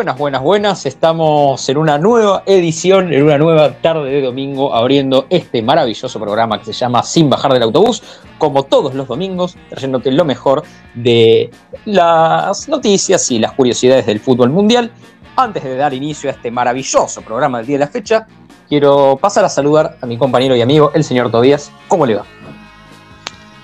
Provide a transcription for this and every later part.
Buenas, buenas, buenas. Estamos en una nueva edición, en una nueva tarde de domingo, abriendo este maravilloso programa que se llama Sin bajar del autobús, como todos los domingos, trayéndote lo mejor de las noticias y las curiosidades del fútbol mundial. Antes de dar inicio a este maravilloso programa del día de la fecha, quiero pasar a saludar a mi compañero y amigo, el señor Tobías. ¿Cómo le va?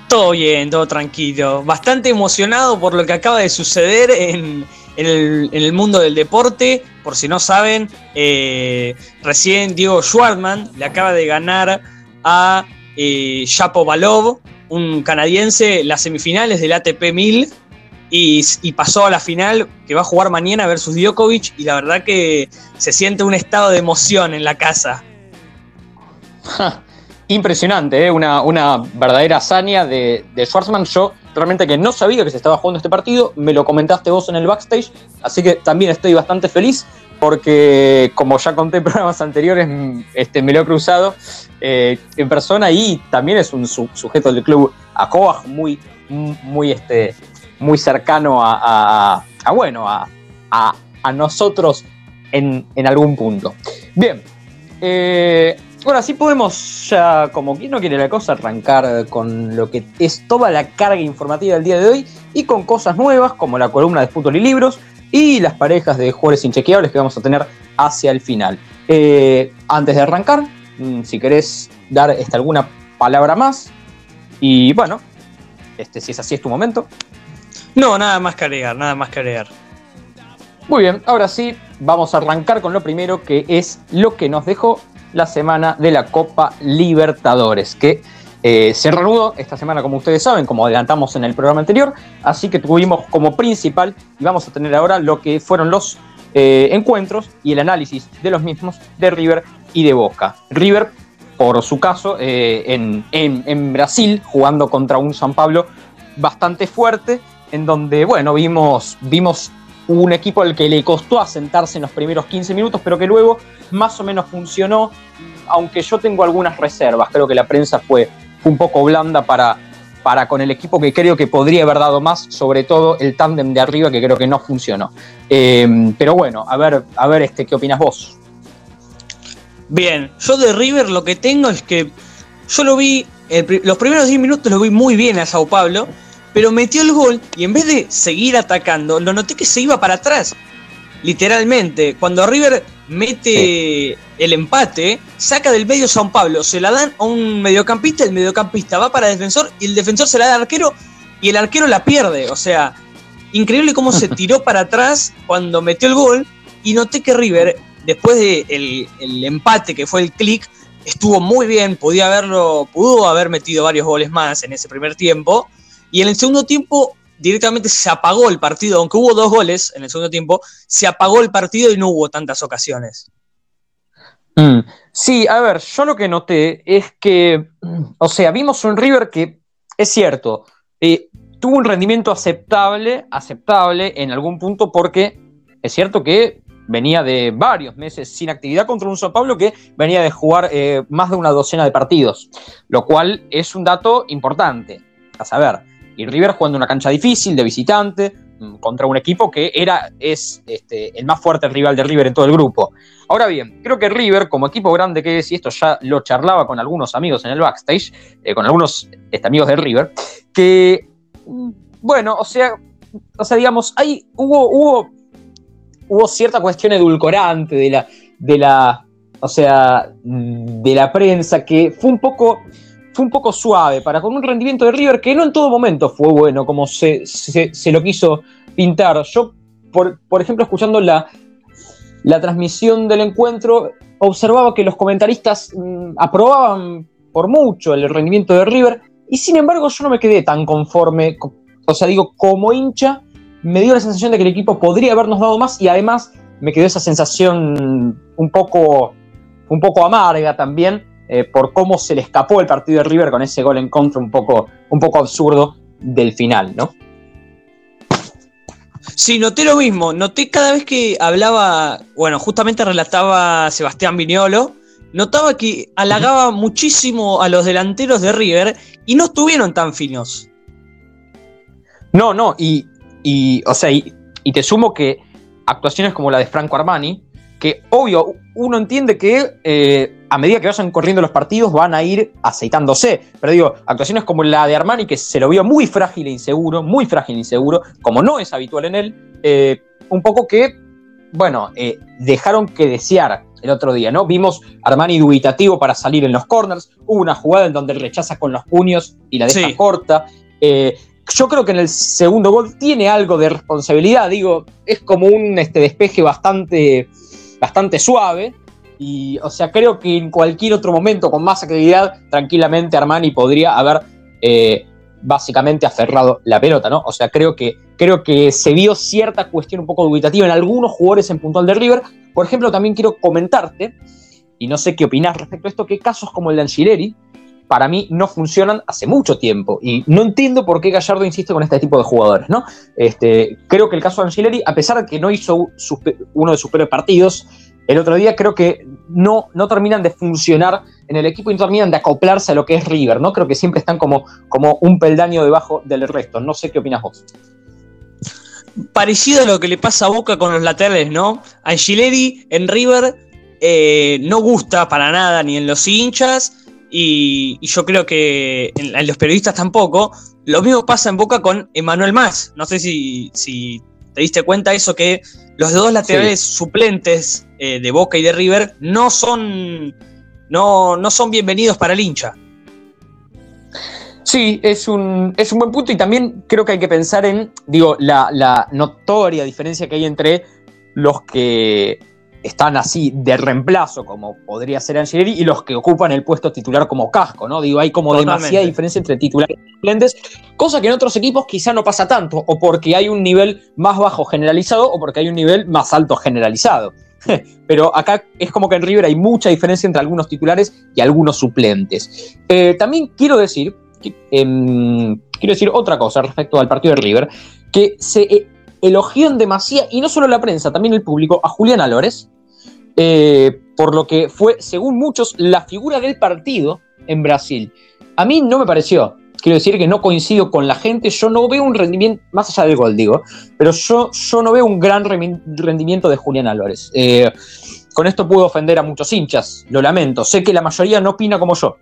Todo bien, todo tranquilo. Bastante emocionado por lo que acaba de suceder en, en el, mundo del deporte. Por si no saben, eh, recién Diego Schwartzman le acaba de ganar a eh, Balov, un canadiense, las semifinales del ATP 1000 y, pasó a la final que va a jugar mañana versus Djokovic y la verdad que se siente un estado de emoción en la casa. Impresionante, ¿eh? una, verdadera hazaña de, de. Yo realmente que no sabía que se estaba jugando este partido, me lo comentaste vos en el backstage, así que también estoy bastante feliz porque como ya conté en programas anteriores, este, me lo he cruzado eh, en persona y también es un sujeto del club Acoa, muy, muy, este, muy cercano a, bueno, a, nosotros en, en, algún punto. Bien, eh, bueno, así podemos ya, como quien no quiere la cosa, arrancar con lo que es toda la carga informativa del día de hoy y con cosas nuevas como la columna de fútbol y libros y las parejas de jugadores inchequeables que vamos a tener hacia el final. Eh, antes de arrancar, mm, si querés dar este, alguna palabra más y bueno, este, si es así es tu momento. No, nada más que agregar, nada más que agregar. Muy bien, ahora sí, vamos a arrancar con lo primero que es lo que nos dejó la semana de la Copa Libertadores, que eh, se reanudó esta semana, como ustedes saben, como adelantamos en el programa anterior, así que tuvimos como principal, y vamos a tener ahora lo que fueron los eh, encuentros y el análisis de los mismos de River y de Boca. River, por su caso, eh, en, en Brasil, jugando contra un San Pablo bastante fuerte, en donde, bueno, vimos, vimos un equipo al que le costó asentarse en los primeros 15 minutos, pero que luego más o menos funcionó, aunque yo tengo algunas reservas. Creo que la prensa fue, un poco blanda para, para con el equipo que creo que podría haber dado más, sobre todo el tándem de arriba que creo que no funcionó. Eh, pero bueno, a ver, a ver este, ¿qué opinas vos? Bien, yo de River lo que tengo es que yo lo vi, los primeros 10 minutos lo vi muy bien a Sao Paulo, pero metió el gol y en vez de seguir atacando, lo noté que se iba para atrás. Literalmente, cuando River mete el empate, saca del medio San Pablo, se la dan a un mediocampista, el mediocampista va para el defensor y el defensor se la da al arquero y el arquero la pierde. O sea, increíble cómo se tiró para atrás cuando metió el gol y noté que River, después del el empate que fue el click, estuvo muy bien, podía haberlo, pudo haber metido varios goles más en ese primer tiempo. Y en el segundo tiempo directamente se apagó el partido, aunque hubo dos goles en el segundo tiempo, se apagó el partido y no hubo tantas ocasiones. Mm. Sí, a ver, yo lo que noté es que, mm, o sea, vimos un River que es cierto, eh, tuvo un rendimiento aceptable, aceptable en algún punto porque es cierto que venía de varios meses sin actividad contra un Sao Paulo que venía de jugar eh, más de una docena de partidos, lo cual es un dato importante. A saber, y River jugando una cancha difícil, de visitante, mm, contra un equipo que era, es este, el más fuerte rival de River en todo el grupo. Ahora bien, creo que River, como equipo grande que es, y esto ya lo charlaba con algunos amigos en el backstage, eh, con algunos este, amigos de River, que, mm, bueno, o sea, o sea digamos, hay, hubo, hubo, hubo cierta cuestión edulcorante de la, de la, o sea, mm, de la prensa que fue un poco fue un poco suave para con un rendimiento de River que no en todo momento fue bueno, como se, lo quiso pintar. Yo, por, por ejemplo, escuchando la, la, transmisión del encuentro, observaba que los comentaristas mm, aprobaban por mucho el rendimiento de River y sin embargo yo no me quedé tan conforme, o sea, digo, como hincha, me dio la sensación de que el equipo podría habernos dado más y además me quedó esa sensación un poco, un poco amarga también eh, por cómo se le escapó el partido de River con ese gol en contra un poco, un poco absurdo del final, ¿no? Sí, noté lo mismo. Noté cada vez que hablaba, bueno, justamente relataba Sebastián Viñolo, notaba que halagaba muchísimo a los delanteros de River y no estuvieron tan finos. No, no, y, o sea, y, te sumo que actuaciones como la de Franco Armani, que obvio, uno entiende que eh, a medida que vayan corriendo los partidos van a ir aceitándose. Pero digo, actuaciones como la de Armani, que se lo vio muy frágil e inseguro, muy frágil e inseguro, como no es habitual en él, eh, un poco que, bueno, eh, dejaron que desear el otro día, ¿no? Vimos Armani dubitativo para salir en los corners, hubo una jugada en donde rechaza con los puños y la deja corta. yo creo que en el segundo gol tiene algo de responsabilidad, digo, es como un este, despeje bastante bastante suave. Y, o sea, creo que en cualquier otro momento con más actividad, tranquilamente Armani podría haber eh, básicamente aferrado la pelota, ¿no? O sea, creo que, creo que se vio cierta cuestión un poco dubitativa en algunos jugadores en puntual de River. Por ejemplo, también quiero comentarte, y no sé qué opinas respecto a esto, que casos como el de Angileri, para mí no funcionan hace mucho tiempo. Y no entiendo por qué Gallardo insiste con este tipo de jugadores, ¿no? Este, creo que el caso de Angileri, a pesar de que no hizo uno de sus peores partidos, el otro día creo que no, no terminan de funcionar en el equipo y no terminan de acoplarse a lo que es River, ¿no? Creo que siempre están como, como un peldaño debajo del resto. No sé qué opinas vos. Parecido a lo que le pasa a Boca con los laterales, ¿no? Angileri en River eh, no gusta para nada ni en los hinchas y, yo creo que en, los periodistas tampoco. Lo mismo pasa en Boca con Emanuel Más. No sé si, te diste cuenta eso que los dos laterales suplentes eh, de Boca y de River no son, no, no son bienvenidos para el hincha. Sí, es un, es un buen punto y también creo que hay que pensar en, digo, la, la notoria diferencia que hay entre los que están así de reemplazo, como podría ser Angileri, y los que ocupan el puesto titular como casco, ¿no? Digo, hay como demasiada diferencia entre titulares y suplentes, cosa que en otros equipos quizá no pasa tanto, o porque hay un nivel más bajo generalizado, o porque hay un nivel más alto generalizado. Pero acá es como que en River hay mucha diferencia entre algunos titulares y algunos suplentes. Eh, también quiero decir, em, quiero decir otra cosa respecto al partido de River, que se eh, elogió en demasía, y no solo la prensa, también el público, a Julián Álvarez, eh, por lo que fue, según muchos, la figura del partido en Brasil. A mí no me pareció. Quiero decir que no coincido con la gente, yo no veo un rendimiento, más allá del gol, digo, pero yo, yo no veo un gran rendimiento de Julián Álvarez. Eh, con esto puedo ofender a muchos hinchas, lo lamento. Sé que la mayoría no opina como yo,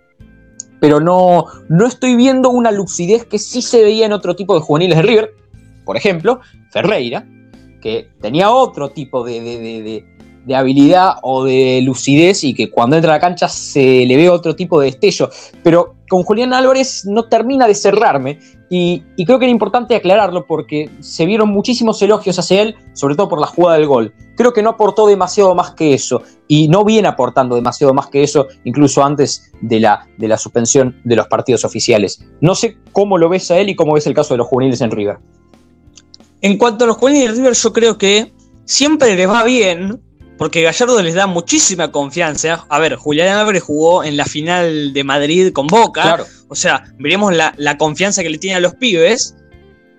pero no, no estoy viendo una lucidez que sí se veía en otro tipo de juveniles de River. Por ejemplo, Ferreira, que tenía otro tipo de, de habilidad o de lucidez y que cuando entra a la cancha se le ve otro tipo de destello. Pero con Julián Álvarez no termina de cerrarme y, creo que era importante aclararlo porque se vieron muchísimos elogios hacia él, sobre todo por la jugada del gol. Creo que no aportó demasiado más que eso y no viene aportando demasiado más que eso, incluso antes de la, de la suspensión de los partidos oficiales. No sé cómo lo ves a él y cómo ves el caso de los juveniles en River. En cuanto a los juveniles en River, yo creo que siempre les va bien porque Gallardo les da muchísima confianza. A ver, Julián Álvarez jugó en la final de Madrid con Boca. O sea, veremos la, confianza que le tiene a los pibes.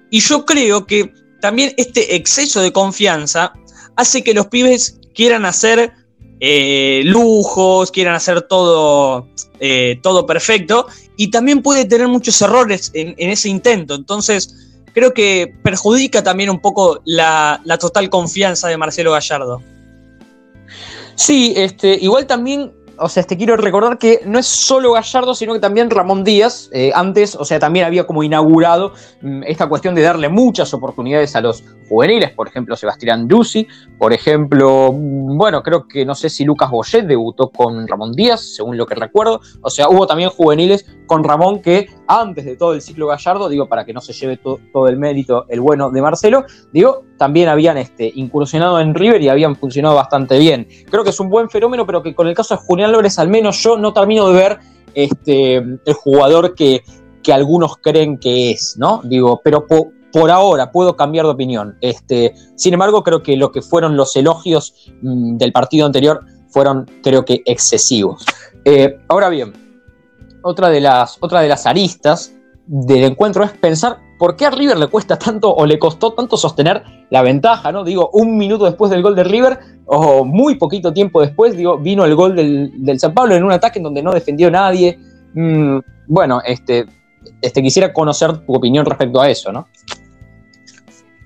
Y yo creo que también este exceso de confianza hace que los pibes quieran hacer eh, lujos, quieran hacer todo, eh, todo perfecto. Y también puede tener muchos errores en, ese intento. Entonces, creo que perjudica también un poco la total confianza de Marcelo Gallardo. Sí, este, igual también o sea, te quiero recordar que no es solo Gallardo, sino que también Ramón Díaz, eh, antes, o sea, también había como inaugurado mm, esta cuestión de darle muchas oportunidades a los juveniles, por ejemplo, Sebastián Dusi, por ejemplo, mm, bueno, creo que no sé si Lucas Boyet debutó con Ramón Díaz, según lo que recuerdo, o sea, hubo también juveniles con Ramón que antes de todo el ciclo Gallardo, digo, para que no se lleve todo el mérito el bueno de Marcelo, digo, también habían este, incursionado en River y habían funcionado bastante bien. Creo que es un buen fenómeno, pero que con el caso de Julián López, al menos yo no termino de ver este, el jugador que, que algunos creen que es, ¿no? Digo, pero por ahora puedo cambiar de opinión. Este, sin embargo, creo que lo que fueron los elogios mm, del partido anterior fueron, creo que, excesivos. Eh, ahora bien, otra de, las, otra de las aristas del encuentro es pensar por qué a River le cuesta tanto o le costó tanto sostener la ventaja, ¿no? Digo, un minuto después del gol de River, o muy poquito tiempo después, digo, vino el gol del, San Pablo en un ataque en donde no defendió nadie. Mm, bueno, este, este, quisiera conocer tu opinión respecto a eso, ¿no?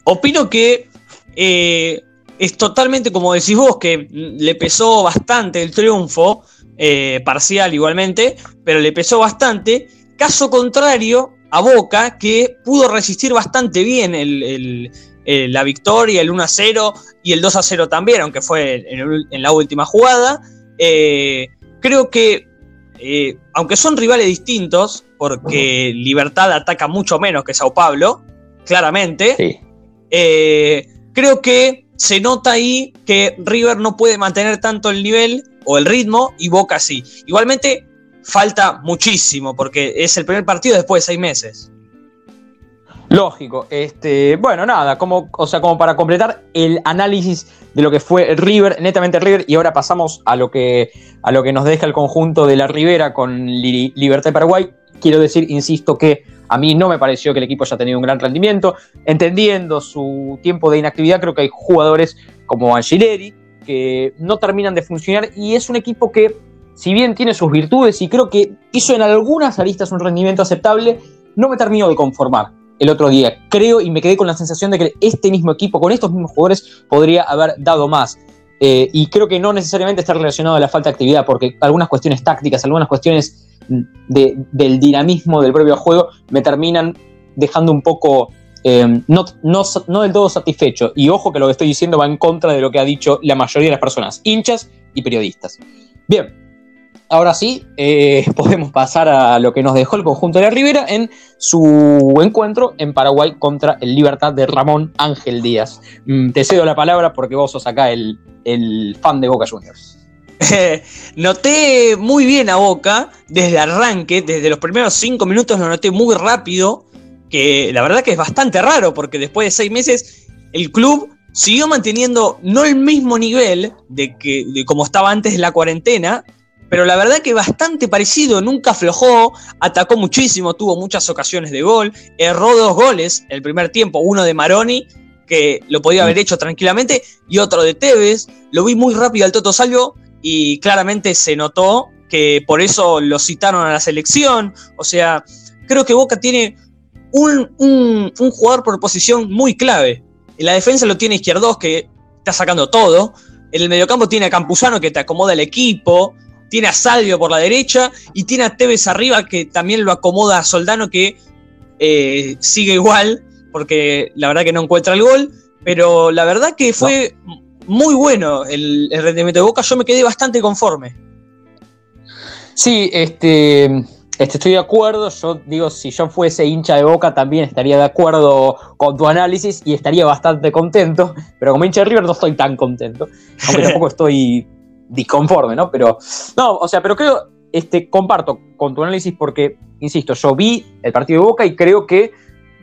Opino que eh, es totalmente como decís vos, que le pesó bastante el triunfo, eh, parcial igualmente, pero le pesó bastante. Caso contrario a Boca, que pudo resistir bastante bien la victoria, el 1 a 0 y el 2 a 0 también, aunque fue en, la última jugada. Eh, creo que, eh, aunque son rivales distintos, porque Libertad ataca mucho menos que Sao Paulo, claramente, creo que se nota ahí que River no puede mantener tanto el nivel o el ritmo y Boca sí. Igualmente falta muchísimo porque es el primer partido después de seis meses. Lógico. Este, bueno, nada, como, o sea, como para completar el análisis de lo que fue River, netamente River, y ahora pasamos a lo que, a lo que nos deja el conjunto de la Ribera con Libertad de Paraguay. Quiero decir, insisto, que a mí no me pareció que el equipo haya tenido un gran rendimiento. Entendiendo su tiempo de inactividad, creo que hay jugadores como Angileri que no terminan de funcionar y es un equipo que, si bien tiene sus virtudes y creo que hizo en algunas aristas un rendimiento aceptable, no me terminó de conformar el otro día. Creo y me quedé con la sensación de que este mismo equipo, con estos mismos jugadores, podría haber dado más. Eh, y creo que no necesariamente está relacionado a la falta de actividad, porque algunas cuestiones tácticas, algunas cuestiones del dinamismo del propio juego me terminan dejando un poco eh, no, del todo satisfecho. Y ojo que lo que estoy diciendo va en contra de lo que ha dicho la mayoría de las personas, hinchas y periodistas. Bien, ahora sí, eh, podemos pasar a lo que nos dejó el conjunto de la Ribera en su encuentro en Paraguay contra el Libertad de Ramón Ángel Díaz. Mm, te cedo la palabra porque vos sos acá el, fan de Boca Juniors. noté muy bien a Boca desde arranque, desde los primeros cinco minutos lo noté muy rápido, que la verdad que es bastante raro porque después de seis meses el club siguió manteniendo no el mismo nivel de, que, de como estaba antes de la cuarentena, pero la verdad que bastante parecido, nunca aflojó, atacó muchísimo, tuvo muchas ocasiones de gol, erró dos goles el primer tiempo, uno de Maroni, que lo podía haber hecho tranquilamente, y otro de Tevez, lo vi muy rápido al Toto Salvio, y claramente se notó que por eso lo citaron a la selección. O sea, creo que Boca tiene un, jugador por posición muy clave. En la defensa lo tiene Izquierdos, que está sacando todo. En el mediocampo tiene a Campuzano, que te acomoda el equipo. Tiene a Salvio por la derecha. Y tiene a Tevez arriba, que también lo acomoda a Soldano, que eh, sigue igual, porque la verdad que no encuentra el gol. Pero la verdad que fue muy bueno el, rendimiento de Boca, yo me quedé bastante conforme. Sí, este, este, estoy de acuerdo. Yo digo, si yo fuese hincha de Boca, también estaría de acuerdo con tu análisis y estaría bastante contento. Pero como hincha de River no estoy tan contento. Aunque tampoco estoy disconforme, ¿no? Pero, no, o sea, pero creo, este, comparto con tu análisis porque, insisto, yo vi el partido de Boca y creo que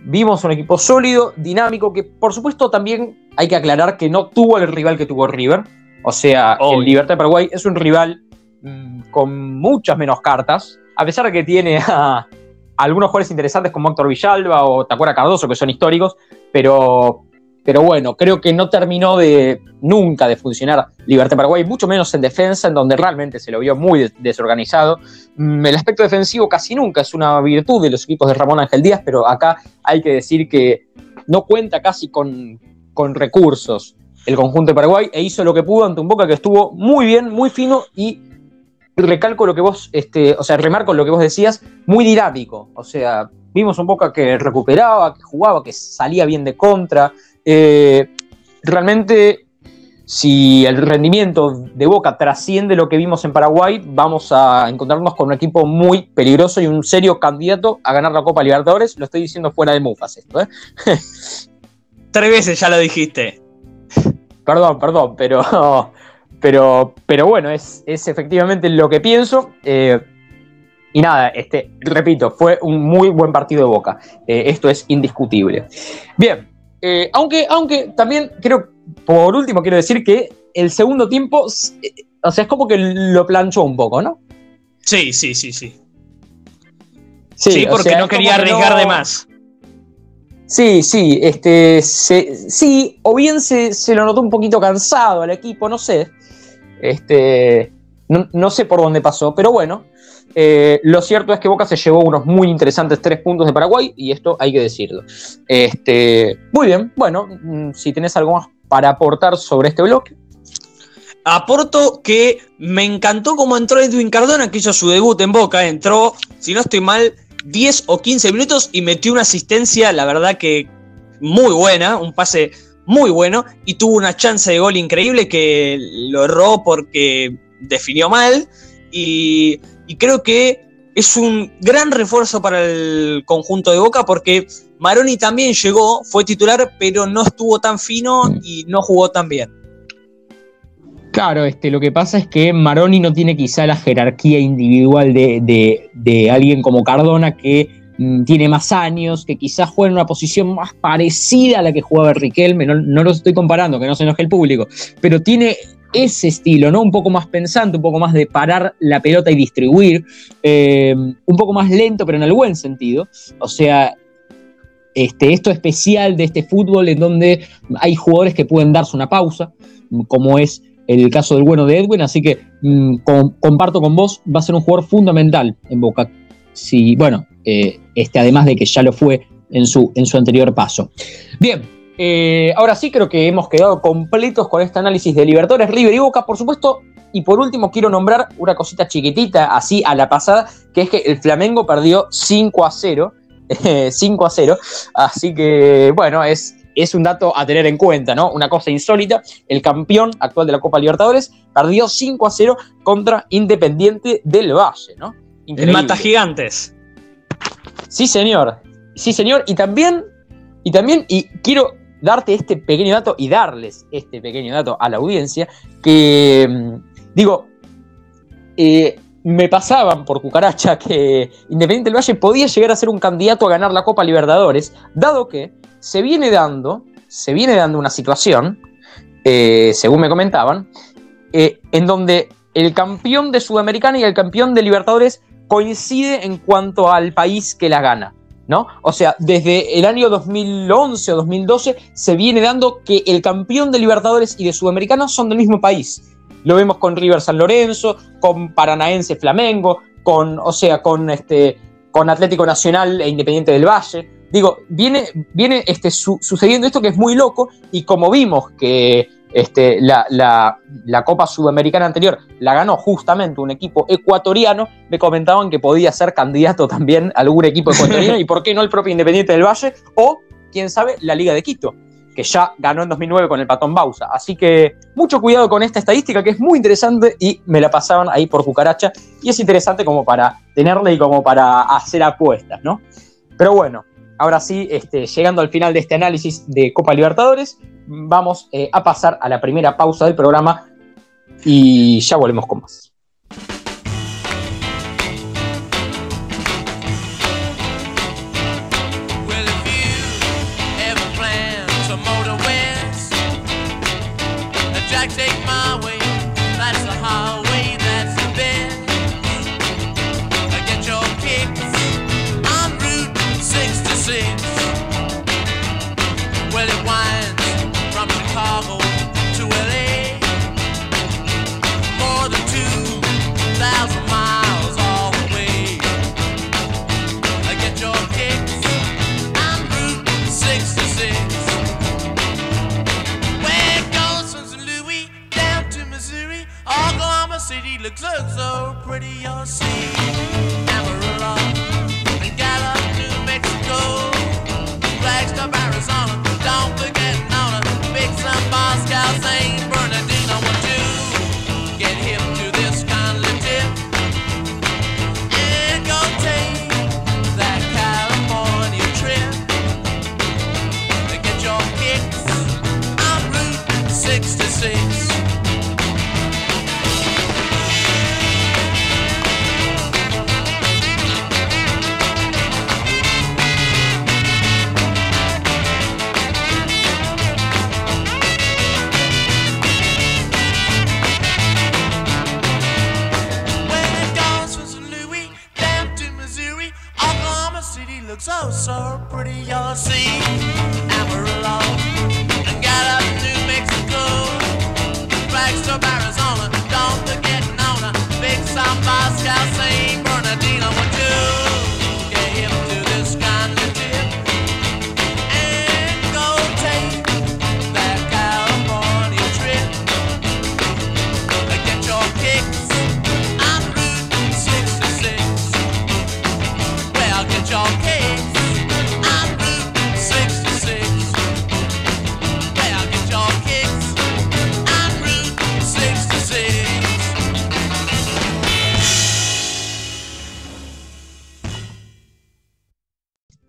vimos un equipo sólido, dinámico, que por supuesto también hay que aclarar que no tuvo el rival que tuvo River. O sea, el Libertad de Paraguay es un rival mm, con muchas menos cartas, a pesar de que tiene algunos jugadores interesantes como Héctor Villalba o Tacuara Cardoso, que son históricos, pero pero bueno, creo que no terminó de nunca de funcionar Libertad Paraguay, mucho menos en defensa, en donde realmente se lo vio muy desorganizado. Mm, el aspecto defensivo casi nunca es una virtud de los equipos de Ramón Ángel Díaz, pero acá hay que decir que no cuenta casi con, con recursos el conjunto de Paraguay e hizo lo que pudo ante un Boca que estuvo muy bien, muy fino y recalco lo que vos, este, o sea, remarco lo que vos decías, muy dinámico. O sea, vimos un Boca que recuperaba, que jugaba, que salía bien de contra, eh, realmente, si el rendimiento de Boca trasciende lo que vimos en Paraguay, vamos a encontrarnos con un equipo muy peligroso y un serio candidato a ganar la Copa Libertadores. Lo estoy diciendo fuera de Mufas esto, ¿eh? Tres veces ya lo dijiste. Perdón, perdón, pero, pero, pero bueno, es, efectivamente lo que pienso. Eh, y nada, este, repito, fue un muy buen partido de Boca. esto es indiscutible. Bien, eh, aunque, aunque también creo, por último, quiero decir que el segundo tiempo, eh, o sea, es como que lo planchó un poco, ¿no? Sí, sí, sí, sí. Sí, porque no quería arriesgar de más. Sí, sí, este, sí, o bien se, lo notó un poquito cansado al equipo, no sé. Este, no, sé por dónde pasó, pero bueno. Eh, lo cierto es que Boca se llevó unos muy interesantes tres puntos de Paraguay y esto hay que decirlo. Este, muy bien, bueno, mm, si tenés algo más para aportar sobre este bloque. Aporto que me encantó cómo entró Edwin Cardona, que hizo su debut en Boca. Entró, si no estoy mal, 10 o 15 minutos y metió una asistencia, la verdad que muy buena, un pase muy bueno y tuvo una chance de gol increíble que lo erró porque definió mal y, creo que es un gran refuerzo para el conjunto de Boca porque Maroni también llegó, fue titular, pero no estuvo tan fino y no jugó tan bien. Claro, este, lo que pasa es que Maroni no tiene quizá la jerarquía individual de, alguien como Cardona que mm, tiene más años, que quizás juega en una posición más parecida a la que jugaba Riquelme, no, no lo estoy comparando, que no se enoje el público, pero tiene ese estilo, ¿no? Un poco más pensante, un poco más de parar la pelota y distribuir, eh, un poco más lento, pero en el buen sentido. O sea, este, esto especial de este fútbol en donde hay jugadores que pueden darse una pausa, como es el caso del bueno de Edwin, así que mm, comparto con vos, va a ser un jugador fundamental en Boca. Si, bueno, eh, este, además de que ya lo fue en su, en su anterior paso. Bien, eh, ahora sí creo que hemos quedado completos con este análisis de Libertadores, River y Boca, por supuesto. Y por último quiero nombrar una cosita chiquitita, así a la pasada, que es que el Flamengo perdió 5 a 0. 5 a 0. Así que, bueno, es, es un dato a tener en cuenta, ¿no? Una cosa insólita. El campeón actual de la Copa Libertadores perdió 5 a 0 contra Independiente del Valle, ¿no? El Mata Gigantes. Sí, señor. Sí, señor. Y también, y también, y quiero darte este pequeño dato y darles este pequeño dato a la audiencia, que mm, digo, eh, me pasaban por cucaracha que Independiente del Valle podía llegar a ser un candidato a ganar la Copa Libertadores, dado que se viene dando, se viene dando una situación, eh, según me comentaban, eh, en donde el campeón de Sudamericana y el campeón de Libertadores coincide en cuanto al país que la gana. ¿no? O sea, desde el año 2011 o 2012 se viene dando que el campeón de Libertadores y de Sudamericana son del mismo país. Lo vemos con River San Lorenzo, con Paranaense Flamengo, con, o sea, con este, con Atlético Nacional e Independiente del Valle. Digo, viene, viene este, sucediendo esto que es muy loco y como vimos que este, la, Copa Sudamericana anterior la ganó justamente un equipo ecuatoriano, me comentaban que podía ser candidato también a algún equipo ecuatoriano y por qué no el propio Independiente del Valle o, quién sabe, la Liga de Quito, que ya ganó en 2009 con el Patón Bausa. Así que mucho cuidado con esta estadística que es muy interesante y me la pasaban ahí por cucaracha y es interesante como para tenerla y como para hacer apuestas, ¿no? Pero bueno, ahora sí, este, llegando al final de este análisis de Copa Libertadores, vamos eh, a pasar a la primera pausa del programa y ya volvemos con más.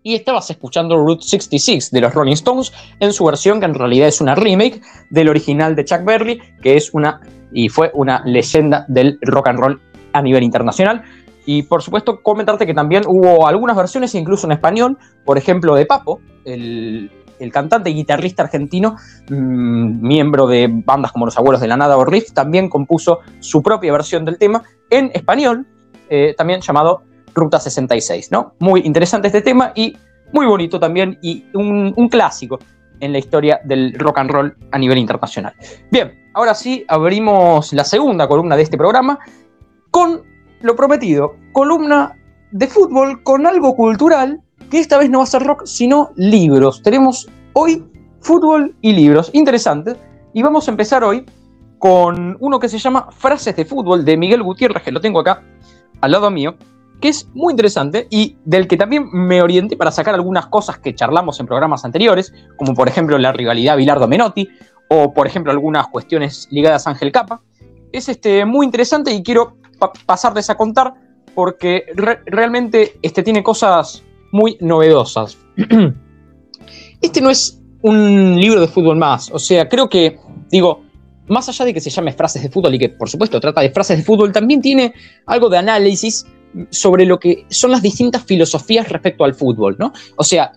Y estabas escuchando Route 66 de los Rolling Stones en su versión que en realidad es una remake del original de Chuck Berry, que es una y fue una leyenda del rock and roll a nivel internacional. Y por supuesto comentarte que también hubo algunas versiones incluso en español, por ejemplo de Papo, el, cantante y guitarrista argentino, mm, miembro de bandas como Los Abuelos de la Nada o Riff, también compuso su propia versión del tema en español, eh, también llamado Ruta 66, ¿no? Muy interesante este tema y muy bonito también y un, clásico en la historia del rock and roll a nivel internacional. Bien, ahora sí abrimos la segunda columna de este programa con lo prometido, columna de fútbol con algo cultural que esta vez no va a ser rock, sino libros. Tenemos hoy fútbol y libros, interesantes, y vamos a empezar hoy con uno que se llama Frases de fútbol de Miguel Gutiérrez, que lo tengo acá al lado mío, que es muy interesante y del que también me orienté para sacar algunas cosas que charlamos en programas anteriores, como por ejemplo la rivalidad Bilardo-Menotti, o por ejemplo algunas cuestiones ligadas a Ángel Capa. Es este, muy interesante y quiero pasarles a contar porque realmente este, tiene cosas muy novedosas. este no es un libro de fútbol más, o sea, creo que, digo, más allá de que se llame frases de fútbol y que por supuesto trata de frases de fútbol, también tiene algo de análisis sobre lo que son las distintas filosofías respecto al fútbol, ¿no? O sea,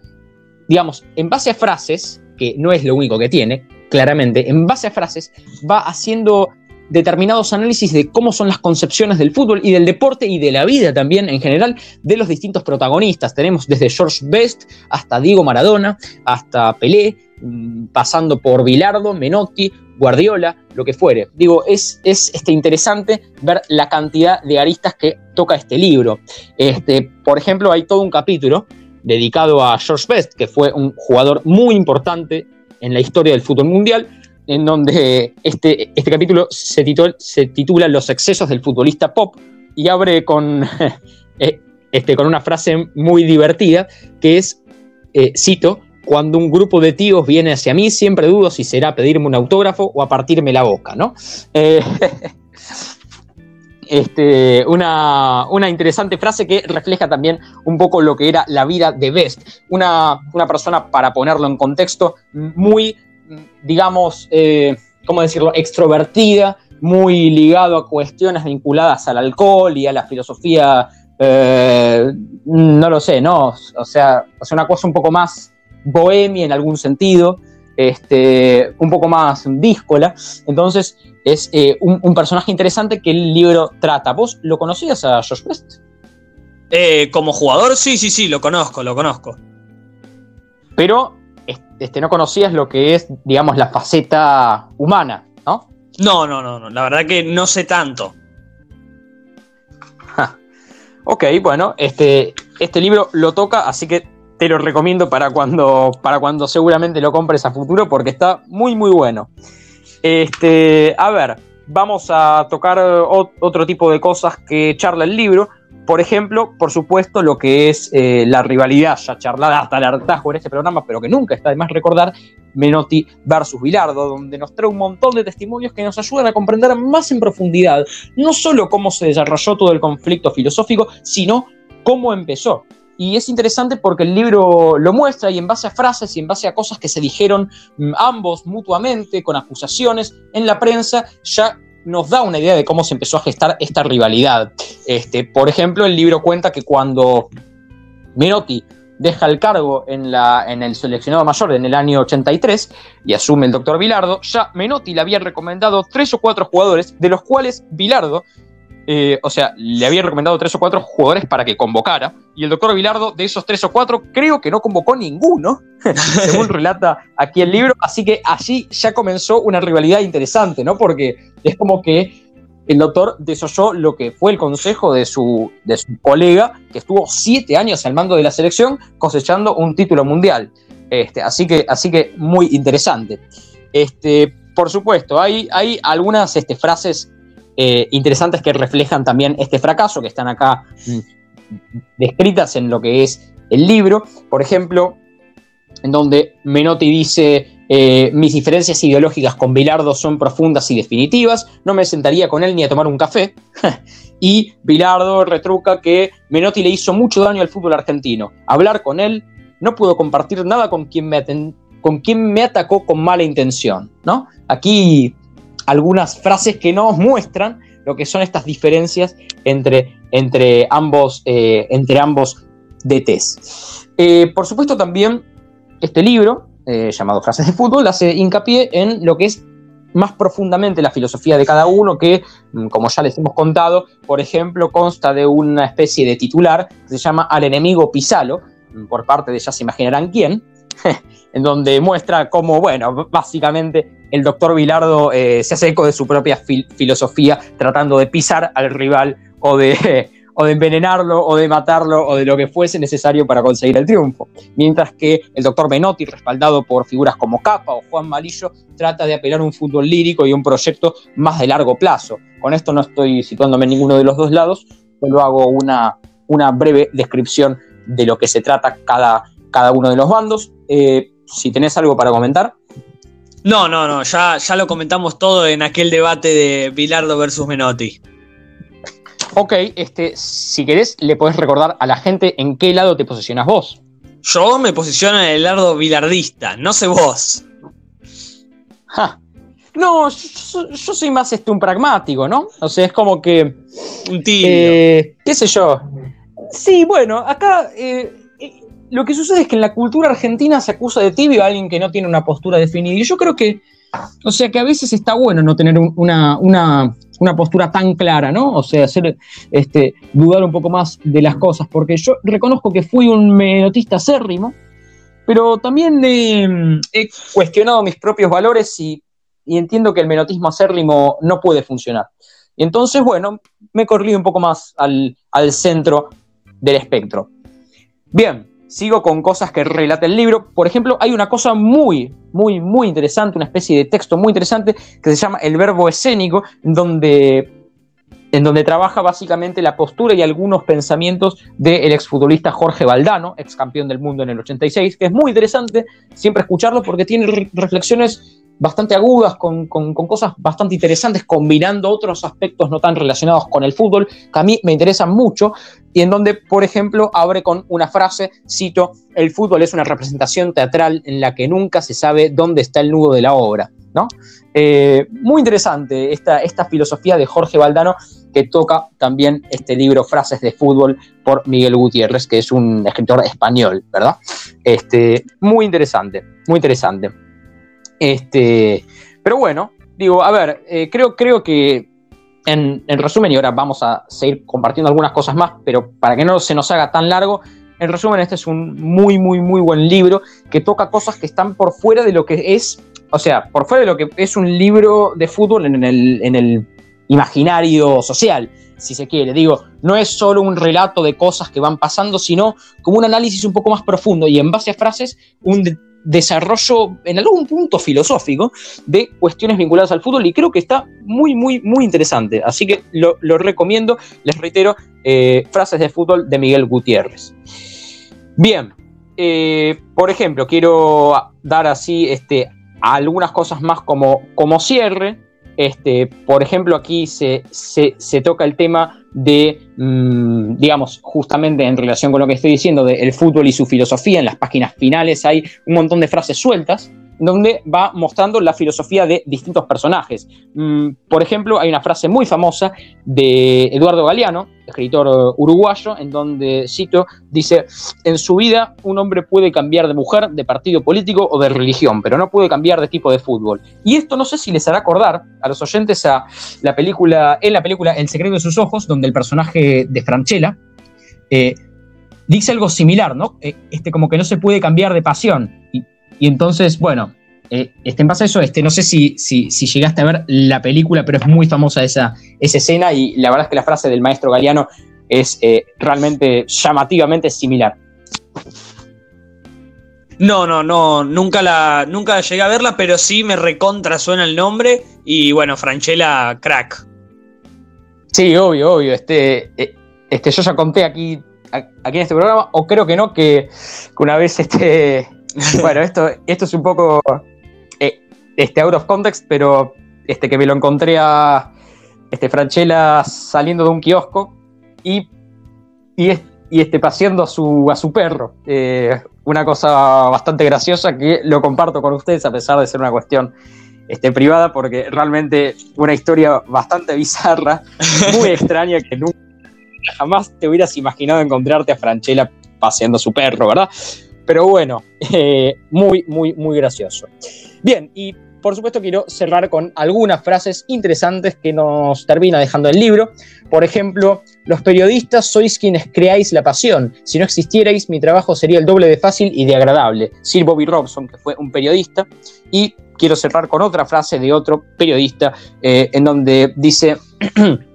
digamos, en base a frases, que no es lo único que tiene, claramente, en base a frases va haciendo determinados análisis de cómo son las concepciones del fútbol y del deporte y de la vida también en general de los distintos protagonistas. Tenemos desde George Best hasta Diego Maradona, hasta Pelé, mm, pasando por Bilardo, Menotti, Guardiola, lo que fuere. Digo, es, es este, interesante ver la cantidad de aristas que toca este libro. Este, por ejemplo, hay todo un capítulo dedicado a George Best, que fue un jugador muy importante en la historia del fútbol mundial, en donde este, este capítulo se, se titula Los excesos del futbolista pop y abre con, eh, este, con una frase muy divertida que es, eh, cito, cuando un grupo de tíos viene hacia mí, siempre dudo si será pedirme un autógrafo o a partirme la boca, ¿no? Eh, este, una, interesante frase que refleja también un poco lo que era la vida de Best. Una, persona, para ponerlo en contexto, muy, digamos, eh, ¿cómo decirlo?, extrovertida, muy ligado a cuestiones vinculadas al alcohol y a la filosofía, eh, no lo sé, ¿no? O sea, sea, una cosa un poco más bohemia en algún sentido, este, un poco más díscola. Entonces, es eh, un, personaje interesante que el libro trata. ¿Vos lo conocías a Josh West? Eh, como jugador, sí, sí, sí, lo conozco, lo conozco. Pero este, no conocías lo que es, digamos, la faceta humana, ¿no? No, no, no, no. La verdad que no sé tanto. Ok, bueno, este, este libro lo toca, así que te lo recomiendo para cuando, para cuando seguramente lo compres a futuro porque está muy muy bueno. Este, a ver, vamos a tocar otro tipo de cosas que charla el libro. Por ejemplo, por supuesto, lo que es eh, la rivalidad ya charlada hasta el hartazgo en este programa, pero que nunca está de más recordar, Menotti versus Bilardo, donde nos trae un montón de testimonios que nos ayudan a comprender más en profundidad no solo cómo se desarrolló todo el conflicto filosófico, sino cómo empezó. Y es interesante porque el libro lo muestra y en base a frases y en base a cosas que se dijeron mm, ambos mutuamente, con acusaciones en la prensa, ya nos da una idea de cómo se empezó a gestar esta rivalidad. Este, por ejemplo, el libro cuenta que cuando Menotti deja el cargo en, la, en el seleccionado mayor en el año 83 y asume el doctor Vilardo, ya Menotti le había recomendado tres o cuatro jugadores, de los cuales Vilardo eh, o sea, le había recomendado tres o cuatro jugadores para que convocara, y el doctor Vilardo, de esos tres o cuatro, creo que no convocó ninguno, según relata aquí el libro, así que allí ya comenzó una rivalidad interesante, ¿no? Porque es como que el doctor desoyó lo que fue el consejo de su, de su colega, que estuvo siete años al mando de la selección, cosechando un título mundial. Este, así, que, así que muy interesante. Este, por supuesto, hay, hay algunas este, frases eh, interesantes que reflejan también este fracaso, que están acá mm, descritas en lo que es el libro. Por ejemplo, en donde Menotti dice, eh, mis diferencias ideológicas con Bilardo son profundas y definitivas, no me sentaría con él ni a tomar un café. y Bilardo retruca que Menotti le hizo mucho daño al fútbol argentino. Hablar con él no puedo compartir nada con quien me, con quien me atacó con mala intención, ¿no? Aquí algunas frases que nos muestran lo que son estas diferencias entre, entre, ambos, eh, entre ambos DTs. Eh, por supuesto, también este libro, eh, llamado Frases de Fútbol, hace hincapié en lo que es más profundamente la filosofía de cada uno, que, mm, como ya les hemos contado, por ejemplo, consta de una especie de titular que se llama Al enemigo Pisalo, mm, por parte de ya se imaginarán quién, en donde muestra cómo, bueno, básicamente el doctor Vilardo eh, se hace eco de su propia filosofía, tratando de pisar al rival o de, o de envenenarlo o de matarlo o de lo que fuese necesario para conseguir el triunfo. Mientras que el doctor Menotti, respaldado por figuras como Capa o Juan Malillo, trata de apelar un fútbol lírico y un proyecto más de largo plazo. Con esto no estoy situándome en ninguno de los dos lados, solo hago una, una breve descripción de lo que se trata cada, cada uno de los bandos. Eh, si tenés algo para comentar. No, no, no, ya, ya lo comentamos todo en aquel debate de Bilardo versus Menotti. Ok, este, si querés, le podés recordar a la gente en qué lado te posicionas vos. Yo me posiciono en el lado bilardista, no sé vos. No, yo, soy más este, un pragmático, ¿no? O sea, es como que. Un tibio. Eh, ¿Qué sé yo? Sí, bueno, acá eh, lo que sucede es que en la cultura argentina se acusa de tibio a alguien que no tiene una postura definida. Y yo creo que, o sea, que a veces está bueno no tener una, postura tan clara, ¿no? O sea, hacer, este, dudar un poco más de las cosas, porque yo reconozco que fui un menotista acérrimo, pero también he cuestionado mis propios valores y, entiendo que el menotismo acérrimo no puede funcionar. Y entonces, bueno, me corrido un poco más al, al centro del espectro. Bien, sigo con cosas que relata el libro. Por ejemplo, hay una cosa muy, muy, muy interesante, una especie de texto muy interesante que se llama El verbo escénico, donde, en donde trabaja básicamente la postura y algunos pensamientos del exfutbolista Jorge Valdano, ex campeón del mundo en el 86, que es muy interesante siempre escucharlo porque tiene reflexiones bastante agudas, con, cosas bastante interesantes, combinando otros aspectos no tan relacionados con el fútbol, que a mí me interesan mucho, y en donde, por ejemplo, abre con una frase, cito, el fútbol es una representación teatral en la que nunca se sabe dónde está el nudo de la obra. ¿no? Eh, muy interesante esta, filosofía de Jorge Valdano que toca también este libro Frases de Fútbol por Miguel Gutiérrez, que es un escritor español, ¿verdad? Este, muy interesante, muy interesante. Este, pero bueno, digo, a ver, eh, creo, creo que en, resumen, y ahora vamos a seguir compartiendo algunas cosas más, pero para que no se nos haga tan largo, en resumen, este es un muy, muy, muy buen libro que toca cosas que están por fuera de lo que es, o sea, por fuera de lo que es un libro de fútbol en el, en el imaginario social, si se quiere. Digo, no es solo un relato de cosas que van pasando, sino como un análisis un poco más profundo y en base a frases, un desarrollo en algún punto filosófico de cuestiones vinculadas al fútbol y creo que está muy, muy, muy interesante. Así que lo, recomiendo, les reitero, eh, frases de fútbol de Miguel Gutiérrez. Bien, eh, por ejemplo, quiero dar así este, algunas cosas más como, como cierre. Este, por ejemplo, aquí se, se toca el tema de, mm, digamos, justamente en relación con lo que estoy diciendo, del fútbol y su filosofía, en las páginas finales hay un montón de frases sueltas donde va mostrando la filosofía de distintos personajes. Mm, por ejemplo, hay una frase muy famosa de Eduardo Galeano, escritor eh, uruguayo, en donde, cito, dice, en su vida un hombre puede cambiar de mujer, de partido político o de religión, pero no puede cambiar de tipo de fútbol. Y esto no sé si les hará acordar a los oyentes a la película, en la película El secreto de sus ojos, donde el personaje de Franchella eh, dice algo similar, ¿no? Eh, este, como que no se puede cambiar de pasión. Y entonces, bueno, eh, este, en base a eso, este, no sé si, si, llegaste a ver la película, pero es muy famosa esa, esa escena y la verdad es que la frase del maestro Galeano es eh, realmente llamativamente similar. No, no, no, nunca la, nunca llegué a verla, pero sí me recontra suena el nombre y bueno, Franchella, crack. Sí, obvio, obvio. Este, eh, este, yo ya conté aquí, aquí en este programa, o creo que no, que, que una vez este, bueno, esto, esto es un poco eh, este, out of context, pero este, que me lo encontré a este, Franchella saliendo de un kiosco y, y, este, paseando a su, a su perro. Eh, una cosa bastante graciosa que lo comparto con ustedes a pesar de ser una cuestión este, privada, porque realmente una historia bastante bizarra, muy extraña, que nunca jamás te hubieras imaginado encontrarte a Franchella paseando su perro, ¿verdad? Pero bueno, eh, muy, muy, muy gracioso. Bien, y por supuesto quiero cerrar con algunas frases interesantes que nos termina dejando el libro. Por ejemplo, los periodistas sois quienes creáis la pasión. Si no existierais, mi trabajo sería el doble de fácil y de agradable. Sir Bobby Robson, que fue un periodista. Y quiero cerrar con otra frase de otro periodista, eh, en donde dice...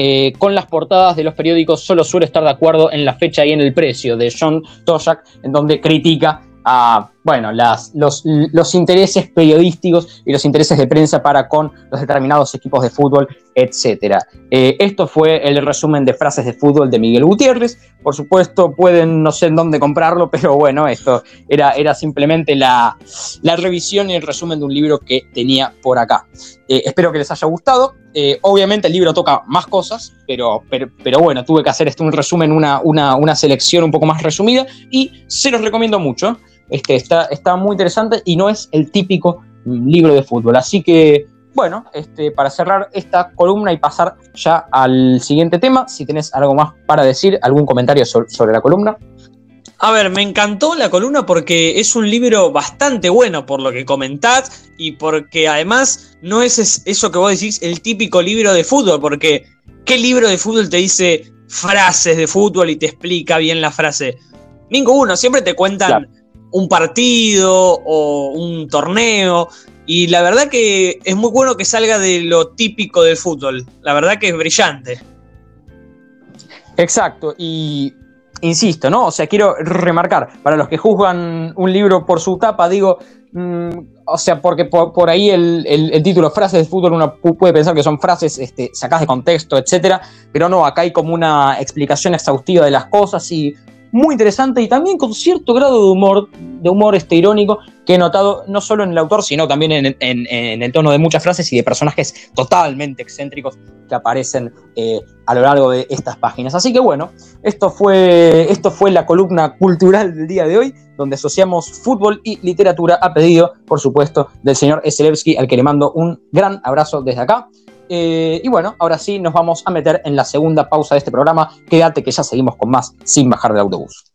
Eh, con las portadas de los periódicos solo suele estar de acuerdo en la fecha y en el precio de John Toshak, en donde critica a bueno, las, los, los, intereses periodísticos y los intereses de prensa para con los determinados equipos de fútbol, etc. Eh, esto fue el resumen de frases de fútbol de Miguel Gutiérrez. Por supuesto, pueden no sé en dónde comprarlo, pero bueno, esto era, era simplemente la, la revisión y el resumen de un libro que tenía por acá. Eh, espero que les haya gustado. Eh, obviamente el libro toca más cosas, pero, pero, pero, bueno, tuve que hacer este un resumen, una, una, una selección un poco más resumida y se los recomiendo mucho. Este, está, está muy interesante y no es el típico libro de fútbol. Así que, bueno, este, para cerrar esta columna y pasar ya al siguiente tema, si tenés algo más para decir, algún comentario sobre, la columna. A ver, me encantó la columna porque es un libro bastante bueno por lo que comentás y porque además no es eso que vos decís el típico libro de fútbol, porque ¿qué libro de fútbol te dice frases de fútbol y te explica bien la frase? Ninguno, siempre te cuentan un partido o un torneo. Y la verdad que es muy bueno que salga de lo típico del fútbol. La verdad que es brillante. Exacto. Y insisto, ¿no? O sea, quiero remarcar, para los que juzgan un libro por su tapa, digo, mm, o sea, porque por, ahí el, título frases de fútbol uno puede pensar que son frases este, sacadas de contexto, etcétera, pero no, acá hay como una explicación exhaustiva de las cosas y muy interesante y también con cierto grado de humor, de humor este irónico que he notado no solo en el autor, sino también en, el tono de muchas frases y de personajes totalmente excéntricos que aparecen eh, a lo largo de estas páginas. Así que bueno, esto fue, esto fue la columna cultural del día de hoy, donde asociamos fútbol y literatura a pedido, por supuesto, del señor Eselevsky, al que le mando un gran abrazo desde acá. Eh, y bueno, ahora sí nos vamos a meter en la segunda pausa de este programa. Quédate que ya seguimos con más sin bajar del autobús.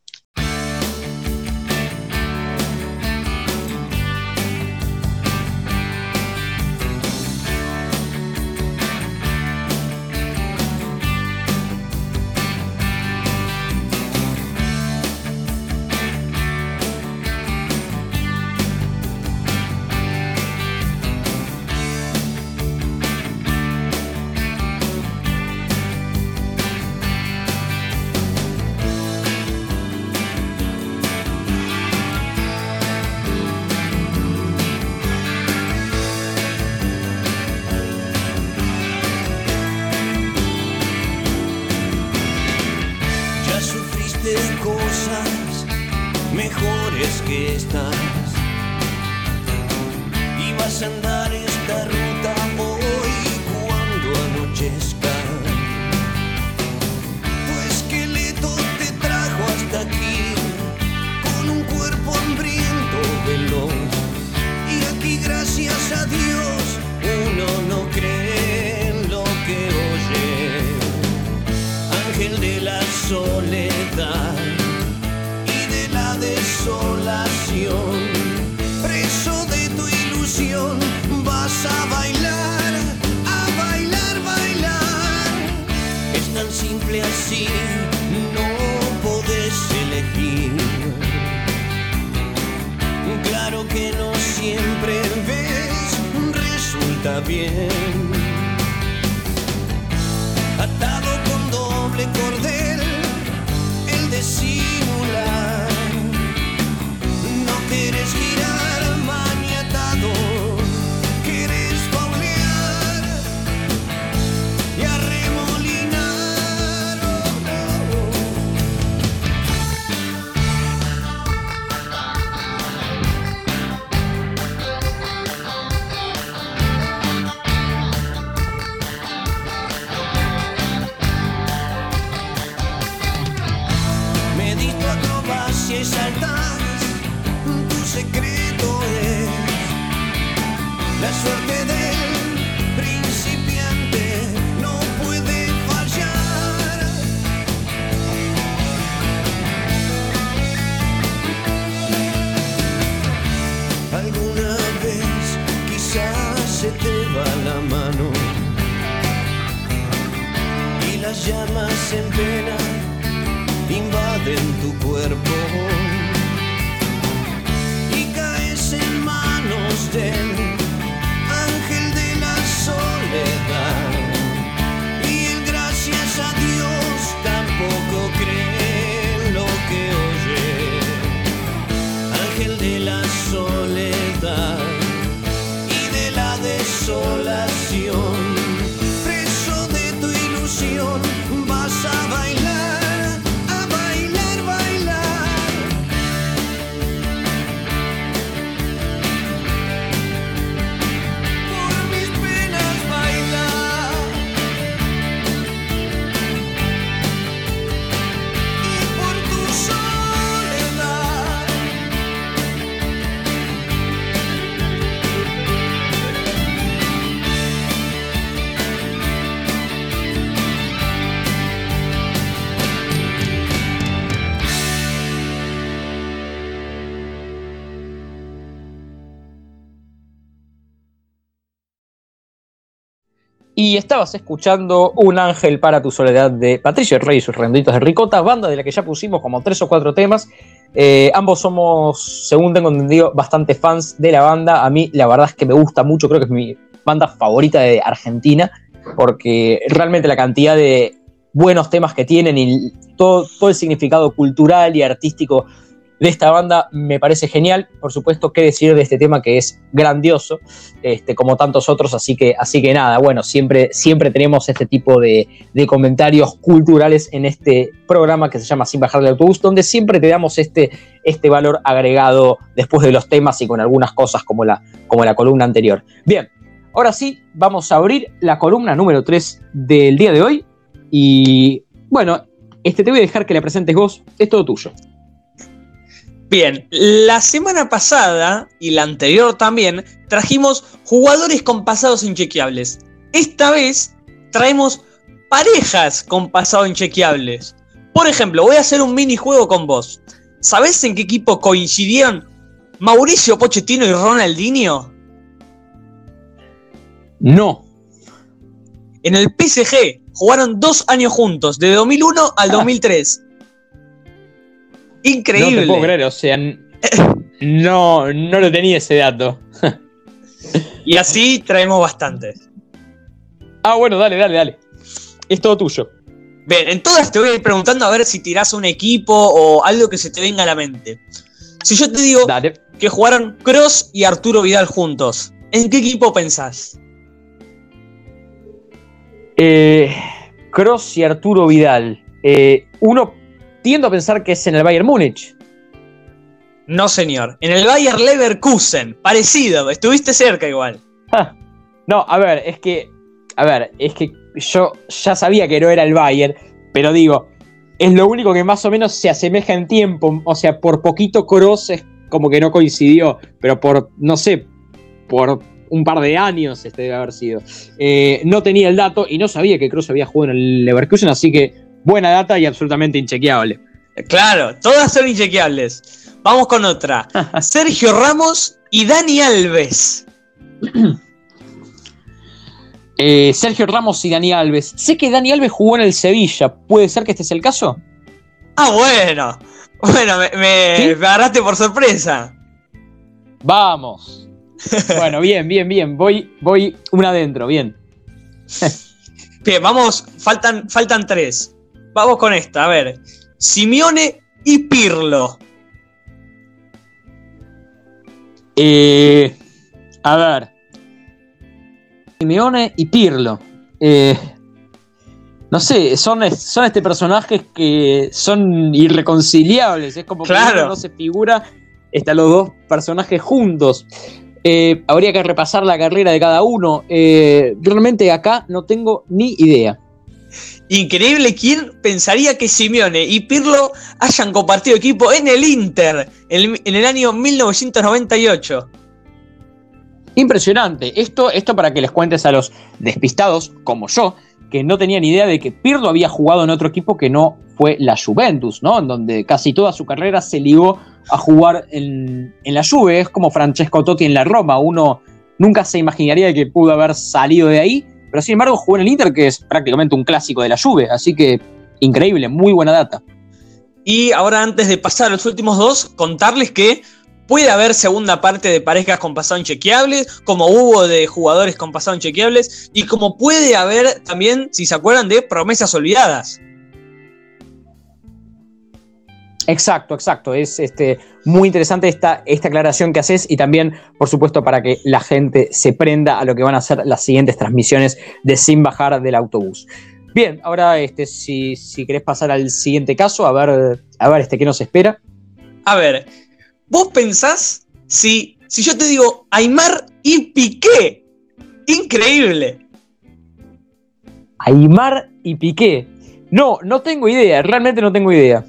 Y estabas escuchando Un ángel para tu soledad de Patricio Rey y sus renditos de ricota, banda de la que ya pusimos como tres o cuatro temas. Eh, ambos somos, según tengo entendido, bastante fans de la banda. A mí la verdad es que me gusta mucho, creo que es mi banda favorita de Argentina, porque realmente la cantidad de buenos temas que tienen y todo, todo el significado cultural y artístico de esta banda me parece genial. Por supuesto, qué decir de este tema que es grandioso, este, como tantos otros, así que, así que nada, bueno, siempre, siempre tenemos este tipo de, de comentarios culturales en este programa que se llama Sin Bajar del Autobús, donde siempre te damos este, este valor agregado después de los temas y con algunas cosas como la, como la columna anterior. Bien, ahora sí, vamos a abrir la columna número 3 del día de hoy. Y bueno, este te voy a dejar que la presentes vos, es todo tuyo. Bien, la semana pasada y la anterior también trajimos jugadores con pasados inchequeables. Esta vez traemos parejas con pasados inchequeables. Por ejemplo, voy a hacer un minijuego con vos. ¿Sabés en qué equipo coincidieron Mauricio Pochettino y Ronaldinho? No. En el PSG jugaron dos años juntos, de 2001 al 2003. Increíble. No te puedo creer, o sea, no, no lo tenía ese dato. Y así traemos bastantes. Ah, bueno, dale, dale, dale. Es todo tuyo. Bien, en todas te voy a ir preguntando a ver si tirás un equipo o algo que se te venga a la mente. Si yo te digo Dale. que jugaron Cross y Arturo Vidal juntos, ¿en qué equipo pensás? Eh, Cross y Arturo Vidal. Eh, uno tiendo a pensar que es en el Bayern Múnich. No, señor. En el Bayer Leverkusen. Parecido, estuviste cerca igual. No, a ver, es que. A ver, es que yo ya sabía que no era el Bayern, pero digo, es lo único que más o menos se asemeja en tiempo. O sea, por poquito Cross es como que no coincidió, pero por, no sé, por un par de años este debe haber sido. Eh, no tenía el dato y no sabía que Cross había jugado en el Leverkusen, así que buena data y absolutamente inchequeable. Claro, todas son inchequeables. Vamos con otra. Sergio Ramos y Dani Alves. Eh, Sergio Ramos y Dani Alves. Sé que Dani Alves jugó en el Sevilla. ¿Puede ser que este sea el caso? Ah, bueno. Bueno, me, me- ¿Sí? me agarraste por sorpresa. Vamos. Bueno, bien, bien, bien. Voy, voy una adentro, bien. Bien, vamos, faltan, faltan tres. Vamos con esta, a ver. Simeone y Pirlo. Eh, a ver. Simeone y Pirlo. Eh, no sé, son, son este personajes que son irreconciliables. Es como que uno no se figura. Están los dos personajes juntos. Eh, habría que repasar la carrera de cada uno. Eh, realmente acá no tengo ni idea. Increíble, ¿quién pensaría que Simeone y Pirlo hayan compartido equipo en el Inter en el, año 1998? Impresionante. Esto, esto para que les cuentes a los despistados como yo, que no tenían idea de que Pirlo había jugado en otro equipo que no fue la Juventus, ¿no? En donde casi toda su carrera se ligó a jugar en, en la Juve. Es como Francesco Totti en la Roma. Uno nunca se imaginaría que pudo haber salido de ahí, pero sin embargo jugó en el Inter, que es prácticamente un clásico de la Juve, así que increíble, muy buena data. Y ahora antes de pasar a los últimos dos, contarles que puede haber segunda parte de parejas con pasado inchequeables, como hubo de jugadores con pasado inchequeables, y como puede haber también, si se acuerdan, de promesas olvidadas. Exacto, exacto. Es este, muy interesante esta, esta aclaración que haces y también, por supuesto, para que la gente se prenda a lo que van a ser las siguientes transmisiones de Sin Bajar del Autobús. Bien, ahora este, si, si querés pasar al siguiente caso, a ver, a ver este, qué nos espera. A ver, vos pensás si, si yo te digo Aymar y Piqué. Increíble. Aymar y Piqué. No, no tengo idea, realmente no tengo idea.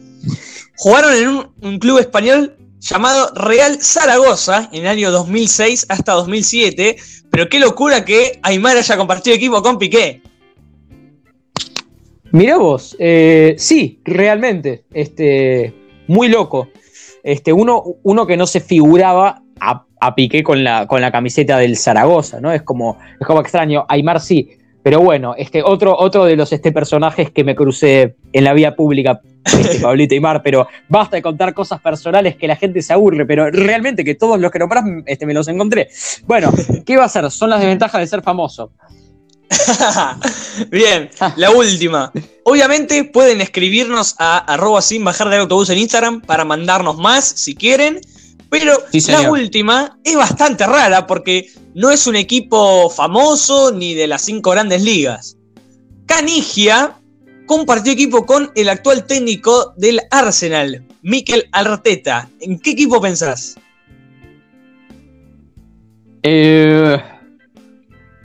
Jugaron en un, club español llamado Real Zaragoza en el año 2006 hasta 2007, pero qué locura que Aymar haya compartido equipo con Piqué. Mirá vos, eh, sí, realmente, este, muy loco. Este, uno, uno que no se figuraba a, a Piqué con la, con la camiseta del Zaragoza, ¿no? Es como, es como extraño. Aymar sí, pero bueno, este, otro, otro de los este, personajes que me crucé en la vía pública, este, Pablito Aymar, pero basta de contar cosas personales que la gente se aburre, pero realmente que todos los que nombrás este, me los encontré. Bueno, ¿qué va a ser? Son las desventajas de ser famoso. Bien, la última. Obviamente pueden escribirnos a arroba sin bajar del autobús en Instagram para mandarnos más si quieren. Pero Sí, la última es bastante rara porque no es un equipo famoso ni de las cinco grandes ligas. Canigia compartió equipo con el actual técnico del Arsenal, Mikel Arteta. ¿En qué equipo pensás? Eh,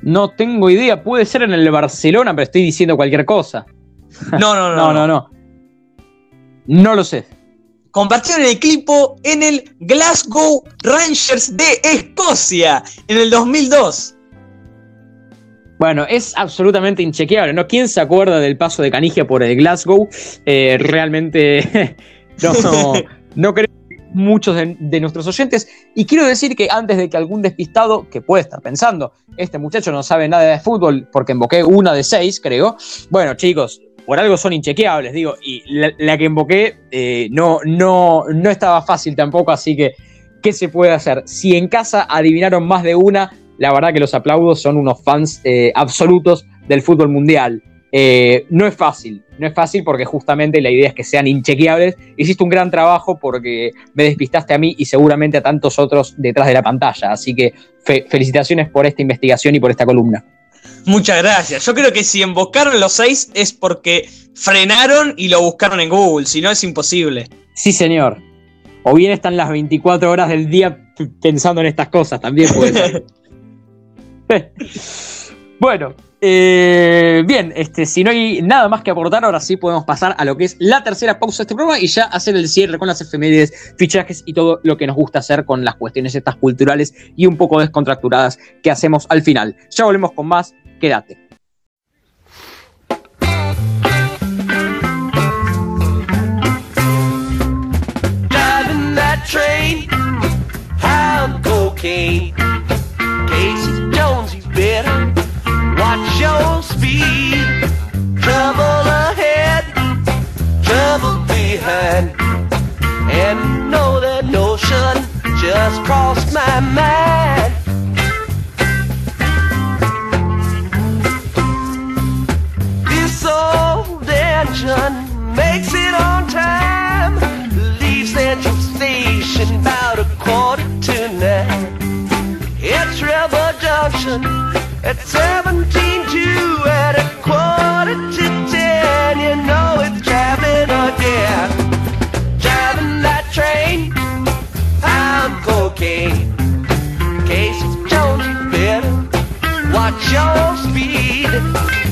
no tengo idea, puede ser en el Barcelona, pero estoy diciendo cualquier cosa. No, no, no. No, no, no. No lo sé. compartieron el equipo en el Glasgow Rangers de Escocia en el 2002. Bueno, es absolutamente inchequeable, ¿no? ¿Quién se acuerda del paso de Canigia por el Glasgow? Eh, realmente no, no creo que muchos de, de nuestros oyentes. Y quiero decir que antes de que algún despistado, que puede estar pensando, este muchacho no sabe nada de fútbol porque invoqué una de seis, creo. Bueno, chicos, por algo son inchequeables, digo, y la, la que invoqué eh, no, no, no estaba fácil tampoco, así que, ¿qué se puede hacer? Si en casa adivinaron más de una, la verdad que los aplaudos son unos fans eh, absolutos del fútbol mundial. Eh, no es fácil, no es fácil porque justamente la idea es que sean inchequeables. Hiciste un gran trabajo porque me despistaste a mí y seguramente a tantos otros detrás de la pantalla. Así que fe- felicitaciones por esta investigación y por esta columna. Muchas gracias. Yo creo que si embocaron los seis es porque frenaron y lo buscaron en Google, si no es imposible. Sí, señor. O bien están las 24 horas del día pensando en estas cosas, también puede ser. bueno, eh, bien, este, si no hay nada más que aportar, ahora sí podemos pasar a lo que es la tercera pausa de este programa y ya hacer el cierre con las efemérides, fichajes y todo lo que nos gusta hacer con las cuestiones estas culturales y un poco descontracturadas que hacemos al final. Ya volvemos con más, quédate. Watch your speed. Trouble ahead, trouble behind. And know that notion just crossed my mind. This old engine makes it on time. Leaves Central Station about a quarter to nine. It's Rebel Junction at 17 to at a quarter to ten. You know it's traveling again. Driving that train, I'm cocaine. Casey Jones, you better watch your speed.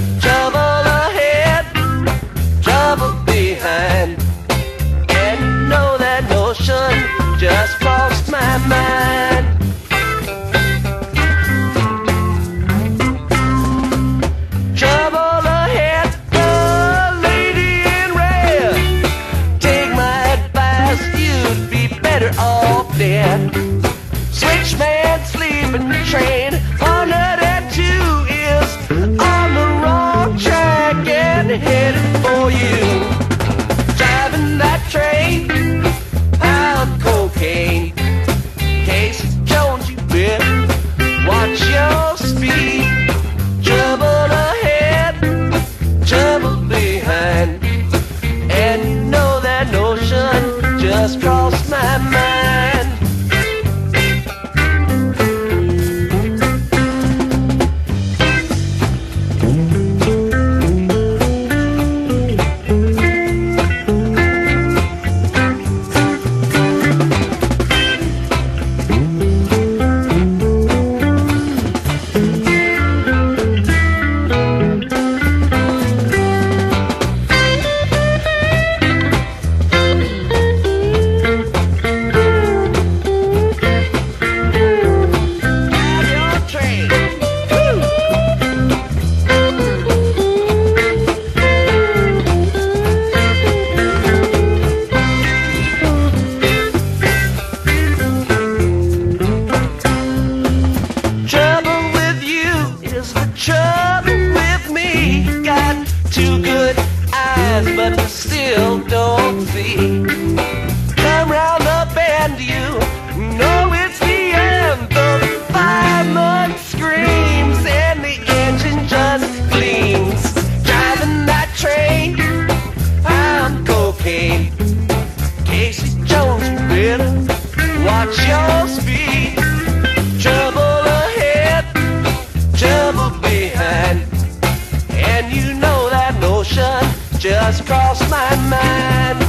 Just crossed my mind.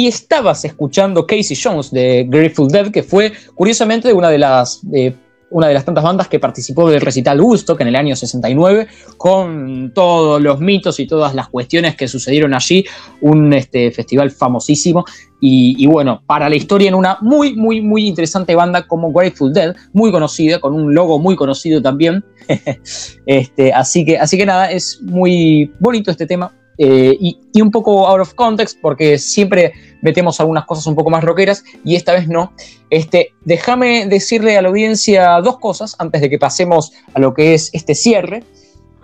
Y estabas escuchando Casey Jones de Grateful Dead, que fue curiosamente una de las, eh, una de las tantas bandas que participó del recital Woodstock en el año 69, con todos los mitos y todas las cuestiones que sucedieron allí, un este, festival famosísimo. Y, bueno, para la historia en una muy, muy, muy interesante banda como Grateful Dead, muy conocida, con un logo muy conocido también. este, así, que, así que nada, es muy bonito este tema, eh, y, un poco out of context, porque siempre metemos algunas cosas un poco más rockeras y esta vez no. Este, déjame decirle a la audiencia dos cosas antes de que pasemos a lo que es este cierre.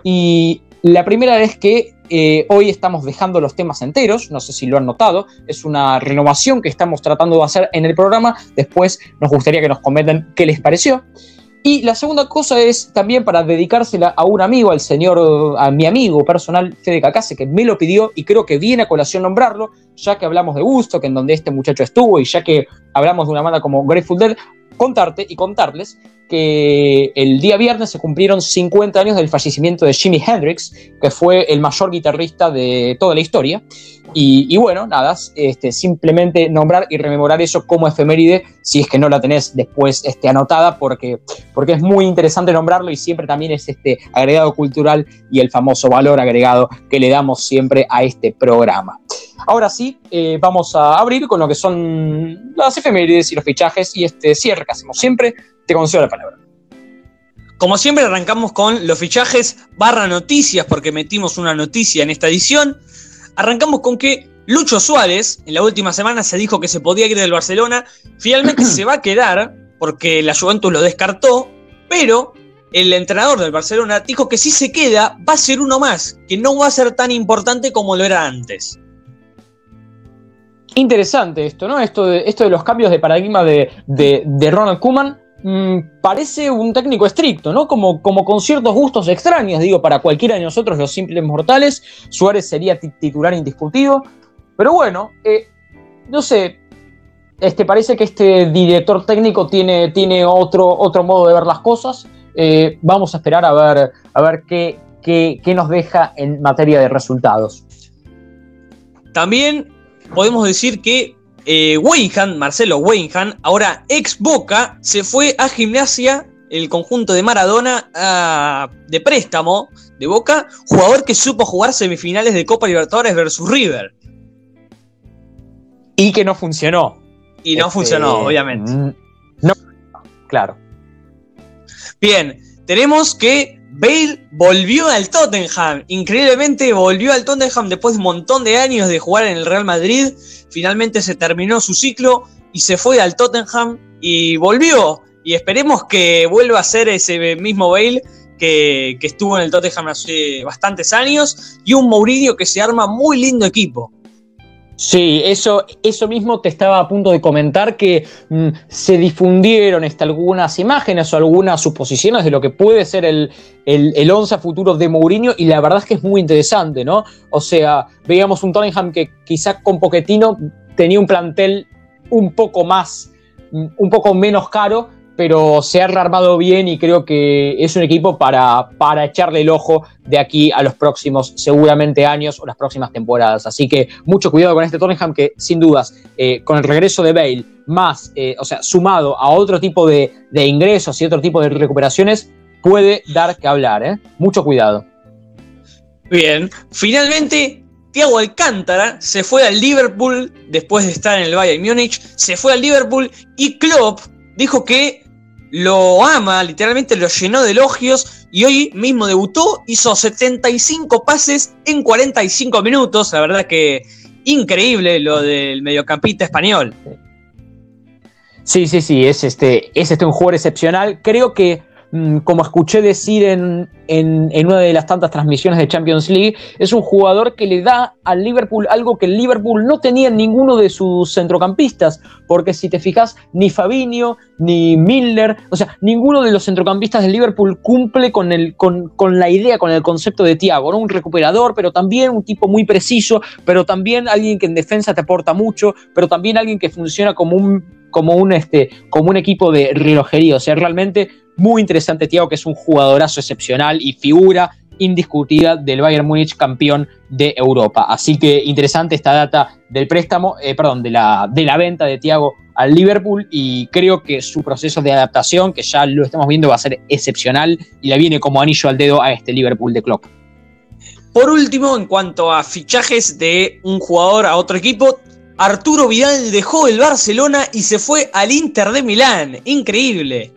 Y la primera es que eh, hoy estamos dejando los temas enteros, no sé si lo han notado, es una renovación que estamos tratando de hacer en el programa. Después nos gustaría que nos comenten qué les pareció. Y la segunda cosa es también para dedicársela a un amigo, al señor, a mi amigo personal, Fede Cacase, que me lo pidió y creo que viene a colación nombrarlo, ya que hablamos de Gusto, que en donde este muchacho estuvo, y ya que hablamos de una banda como Grateful Dead, contarte y contarles que el día viernes se cumplieron 50 años del fallecimiento de Jimi Hendrix, que fue el mayor guitarrista de toda la historia. Y, bueno, nada, este, simplemente nombrar y rememorar eso como efeméride, si es que no la tenés después este, anotada, porque, porque es muy interesante nombrarlo y siempre también es este agregado cultural y el famoso valor agregado que le damos siempre a este programa. Ahora sí, eh, vamos a abrir con lo que son las efemérides y los fichajes y este cierre que hacemos siempre. Te concedo la palabra. Como siempre arrancamos con los fichajes barra noticias porque metimos una noticia en esta edición. Arrancamos con que Lucho Suárez, en la última semana se dijo que se podía ir del Barcelona, finalmente se va a quedar porque la Juventus lo descartó, pero el entrenador del Barcelona dijo que si se queda va a ser uno más, que no va a ser tan importante como lo era antes. Interesante esto, ¿no? Esto de, esto de los cambios de paradigma de, de, de Ronald Koeman. Mmm, parece un técnico estricto, ¿no? Como, como con ciertos gustos extraños, digo, para cualquiera de nosotros, los simples mortales. Suárez sería titular indiscutido. Pero bueno, eh, no sé, este, parece que este director técnico tiene, tiene otro, otro modo de ver las cosas. Eh, vamos a esperar a ver, a ver qué, qué, qué nos deja en materia de resultados. También podemos decir que eh, Weinhan, Marcelo Weinhan, ahora ex Boca, se fue a gimnasia, el conjunto de Maradona, a, de préstamo de Boca, jugador que supo jugar semifinales de Copa Libertadores versus River. Y que no funcionó. Y no este, funcionó, obviamente. No, claro. Bien, tenemos que Bale volvió al Tottenham. Increíblemente volvió al Tottenham después de un montón de años de jugar en el Real Madrid. Finalmente se terminó su ciclo y se fue al Tottenham y volvió. Y esperemos que vuelva a ser ese mismo Bale que, que estuvo en el Tottenham hace bastantes años. Y un Mourinho que se arma muy lindo equipo. Sí, eso, eso mismo te estaba a punto de comentar que mmm, se difundieron este, algunas imágenes o algunas suposiciones de lo que puede ser el, el, el once futuro de Mourinho y la verdad es que es muy interesante, ¿no? O sea, veíamos un Tottenham que quizás con Poquetino tenía un plantel un poco más, un poco menos caro pero se ha rearmado bien y creo que es un equipo para, para echarle el ojo de aquí a los próximos, seguramente, años o las próximas temporadas. Así que mucho cuidado con este Tottenham que, sin dudas, eh, con el regreso de Bale, más, eh, o sea, sumado a otro tipo de, ingresos y otro tipo de recuperaciones, puede dar que hablar. ¿eh? Mucho cuidado. Bien, finalmente Thiago Alcántara se fue al Liverpool después de estar en el Bayern Múnich, se fue al Liverpool y Klopp dijo que lo ama, literalmente lo llenó de elogios y hoy mismo debutó, hizo 75 pases en 45 minutos, la verdad que increíble lo del mediocampista español. Sí, sí, sí, es este, es este un jugador excepcional. Creo que como escuché decir en, una de las tantas transmisiones de Champions League, es un jugador que le da al Liverpool algo que el Liverpool no tenía en ninguno de sus centrocampistas, porque si te fijas, ni Fabinho, ni Miller, o sea, ninguno de los centrocampistas del Liverpool cumple con, el, con, la idea, con el concepto de Thiago, ¿no? un recuperador, pero también un tipo muy preciso, pero también alguien que en defensa te aporta mucho, pero también alguien que funciona como un como un, este, como un equipo de relojería. O sea, realmente muy interesante, Thiago, que es un jugadorazo excepcional y figura indiscutida del Bayern Múnich campeón de Europa. Así que interesante esta data del préstamo, eh, perdón, de la, de la venta de Thiago al Liverpool y creo que su proceso de adaptación, que ya lo estamos viendo, va a ser excepcional y le viene como anillo al dedo a este Liverpool de Klopp. Por último, en cuanto a fichajes de un jugador a otro equipo, Arturo Vidal dejó el Barcelona y se fue al Inter de Milán. Increíble.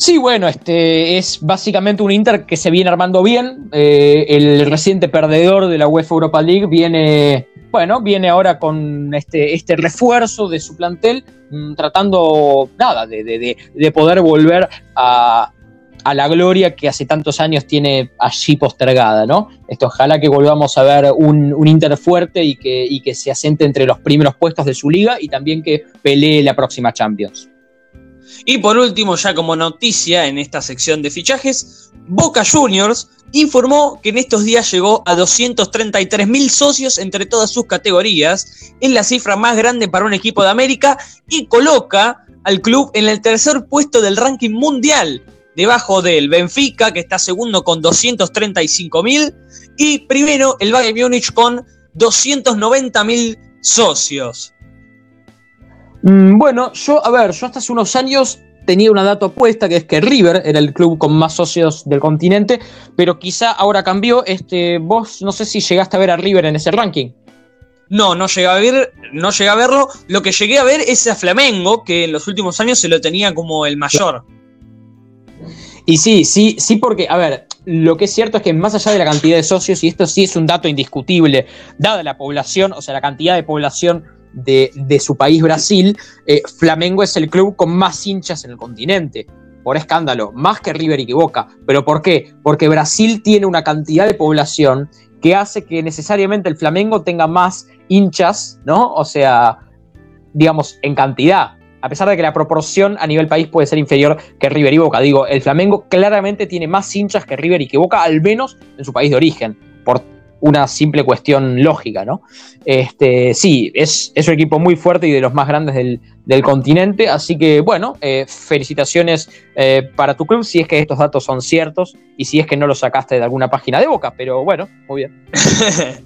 Sí, bueno, este es básicamente un Inter que se viene armando bien. Eh, el reciente perdedor de la UEFA Europa League viene, bueno, viene ahora con este, este refuerzo de su plantel, mm, tratando nada de, poder volver a, la gloria que hace tantos años tiene allí postergada, ¿no? Esto, ojalá que volvamos a ver un, un Inter fuerte y que, y que se asente entre los primeros puestos de su liga y también que pelee la próxima Champions. Y por último, ya como noticia en esta sección de fichajes, Boca Juniors informó que en estos días llegó a 233 mil socios entre todas sus categorías, es la cifra más grande para un equipo de América y coloca al club en el tercer puesto del ranking mundial, debajo del Benfica, que está segundo con 235 mil, y primero el Bayern Múnich con 290 mil socios. Mm, bueno, yo, a ver, yo hasta hace unos años tenía una data opuesta, que es que River era el club con más socios del continente, pero quizá ahora cambió. Este, vos no sé si llegaste a ver a River en ese ranking. No, no llegué a ver, no llegué a verlo. Lo que llegué a ver es a Flamengo, que en los últimos años se lo tenía como el mayor. Y sí, sí, sí, porque, a ver, lo que es cierto es que más allá de la cantidad de socios, y esto sí es un dato indiscutible, dada la población, o sea, la cantidad de población de, su país, Brasil, eh, Flamengo es el club con más hinchas en el continente. Por escándalo, más que River y que. ¿Pero por qué? Porque Brasil tiene una cantidad de población que hace que necesariamente el Flamengo tenga más hinchas, ¿no? O sea, digamos, en cantidad. A pesar de que la proporción a nivel país puede ser inferior que River y Boca. Digo, el Flamengo claramente tiene más hinchas que River y que al menos en su país de origen. Por una simple cuestión lógica, ¿no? Este, sí, es, es un equipo muy fuerte y de los más grandes del, continente, así que bueno, eh, felicitaciones eh, para tu club si es que estos datos son ciertos y si es que no los sacaste de alguna página de boca, pero bueno, muy bien.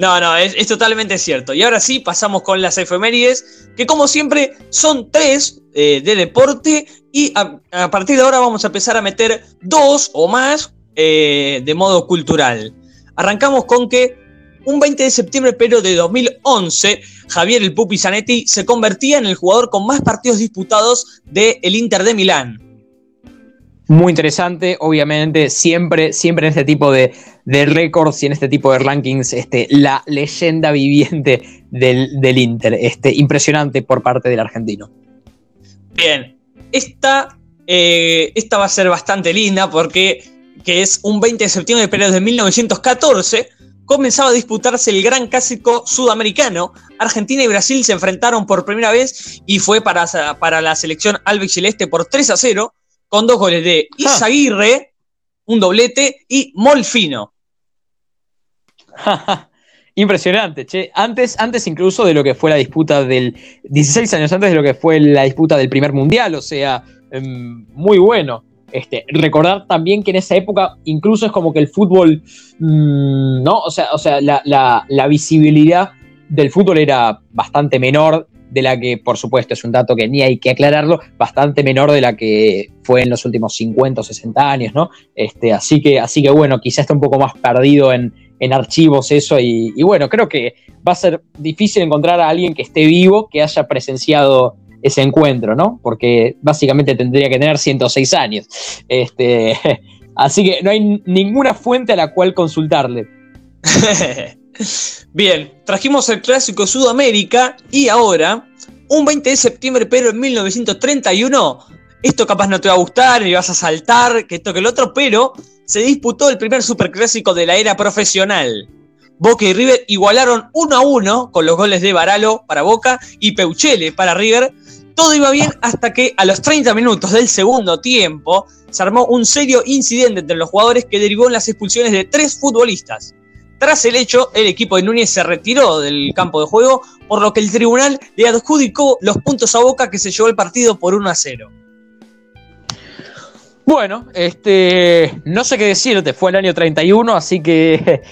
no, no, es, totalmente cierto. Y ahora sí, pasamos con las efemérides, que como siempre son tres eh, de deporte y a, partir de ahora vamos a empezar a meter dos o más de modo cultural. Arrancamos con que un 20 de septiembre pero de 2011, Javier el Pupi Zanetti se convertía en el jugador con más partidos disputados del el Inter de Milán. Muy interesante, obviamente, siempre, siempre en este tipo de, récords y en este tipo de rankings, este, la leyenda viviente del, Inter. Este, impresionante por parte del argentino. Bien, esta, eh, esta va a ser bastante linda porque que es un 20 de septiembre pero de 1914, comenzaba a disputarse el gran clásico sudamericano. Argentina y Brasil se enfrentaron por primera vez y fue para, para la selección albiceleste por 3 a 0, con dos goles de Izaguirre, un doblete, y Molfino. Impresionante, che. Antes, antes incluso de lo que fue la disputa del. 16 años antes de lo que fue la disputa del primer mundial, o sea, em, muy bueno. Este, recordar también que en esa época incluso es como que el fútbol, mm, ¿no? O sea, o sea la, visibilidad del fútbol era bastante menor de la que, por supuesto, es un dato que ni hay que aclararlo, bastante menor de la que fue en los últimos 50 o 60 años, ¿no? Este, así, que, así que, bueno, quizás está un poco más perdido en, en archivos eso y, bueno, creo que va a ser difícil encontrar a alguien que esté vivo, que haya presenciado ese encuentro, ¿no? Porque básicamente tendría que tener 106 años. Este, así que no hay ninguna fuente a la cual consultarle. Bien, trajimos el clásico Sudamérica y ahora, un 20 de septiembre, pero en 1931, esto capaz no te va a gustar, y vas a saltar, que esto que el otro, pero se disputó el primer superclásico de la era profesional. Boca y River igualaron 1 a 1 con los goles de Baralo para Boca y Peuchele para River. Todo iba bien hasta que a los 30 minutos del segundo tiempo se armó un serio incidente entre los jugadores que derivó en las expulsiones de tres futbolistas. Tras el hecho, el equipo de Núñez se retiró del campo de juego, por lo que el tribunal le adjudicó los puntos a Boca que se llevó el partido por 1 a 0. Bueno, este, no sé qué decirte, fue el año 31, así que,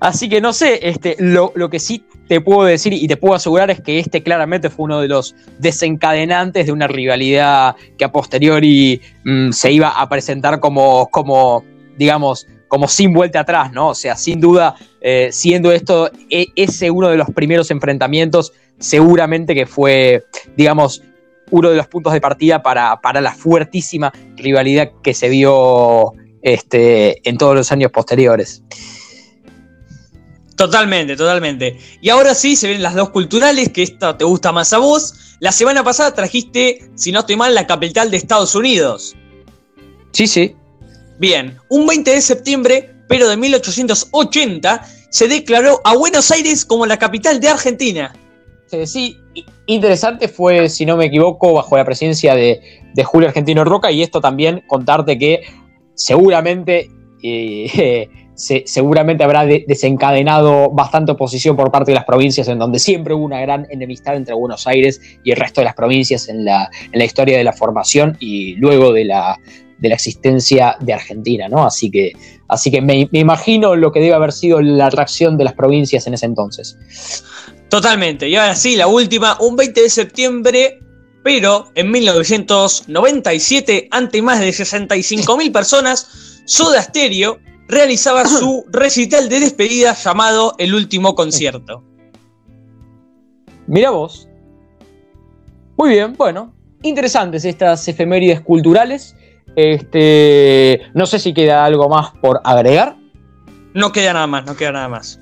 así que no sé, este, lo, que sí te puedo decir y te puedo asegurar es que este claramente fue uno de los desencadenantes de una rivalidad que a posteriori mm, se iba a presentar como, como, digamos, como sin vuelta atrás, ¿no? O sea, sin duda, eh, siendo esto e, ese uno de los primeros enfrentamientos, seguramente que fue, digamos, uno de los puntos de partida para, la fuertísima rivalidad que se vio este, en todos los años posteriores. Totalmente, totalmente. Y ahora sí se ven las dos culturales, que esta te gusta más a vos. La semana pasada trajiste, si no estoy mal, la capital de Estados Unidos. Sí, sí. Bien, un 20 de septiembre, pero de 1880, se declaró a Buenos Aires como la capital de Argentina. Sí, interesante fue, si no me equivoco, bajo la presidencia de, Julio Argentino Roca, y esto también contarte que seguramente, eh, seguramente habrá desencadenado bastante oposición por parte de las provincias, en donde siempre hubo una gran enemistad entre Buenos Aires y el resto de las provincias en la, en la historia de la formación y luego de la, de la existencia de Argentina, ¿no? Así que, así que me, imagino lo que debe haber sido la reacción de las provincias en ese entonces. Totalmente. Y ahora sí, la última, un 20 de septiembre, pero en 1997, ante más de 65.000 personas, Soda Stereo realizaba su recital de despedida llamado El Último Concierto. Mira vos. Muy bien, bueno, interesantes estas efemérides culturales. Este, no sé si queda algo más por agregar. No queda nada más, no queda nada más.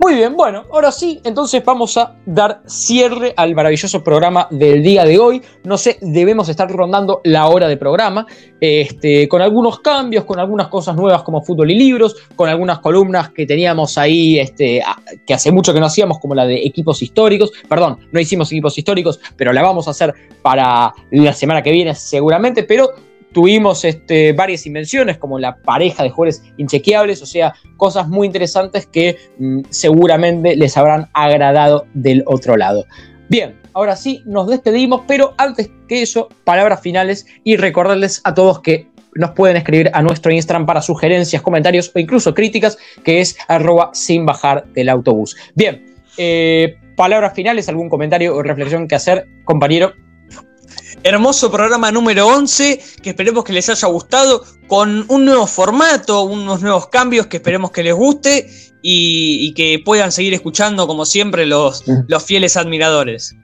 Muy bien, bueno, ahora sí, entonces vamos a dar cierre al maravilloso programa del día de hoy. No sé, debemos estar rondando la hora de programa, este, con algunos cambios, con algunas cosas nuevas como fútbol y libros, con algunas columnas que teníamos ahí, este, que hace mucho que no hacíamos, como la de equipos históricos. Perdón, no hicimos equipos históricos, pero la vamos a hacer para la semana que viene seguramente, pero Tuvimos este, varias invenciones como la pareja de jugadores inchequeables, o sea, cosas muy interesantes que mm, seguramente les habrán agradado del otro lado. Bien, ahora sí, nos despedimos, pero antes que eso, palabras finales y recordarles a todos que nos pueden escribir a nuestro Instagram para sugerencias, comentarios o incluso críticas, que es arroba sin bajar del autobús. Bien, eh, palabras finales, algún comentario o reflexión que hacer, compañero. Hermoso programa número 11, que esperemos que les haya gustado, con un nuevo formato, unos nuevos cambios que esperemos que les guste y, que puedan seguir escuchando, como siempre, los, los fieles admiradores.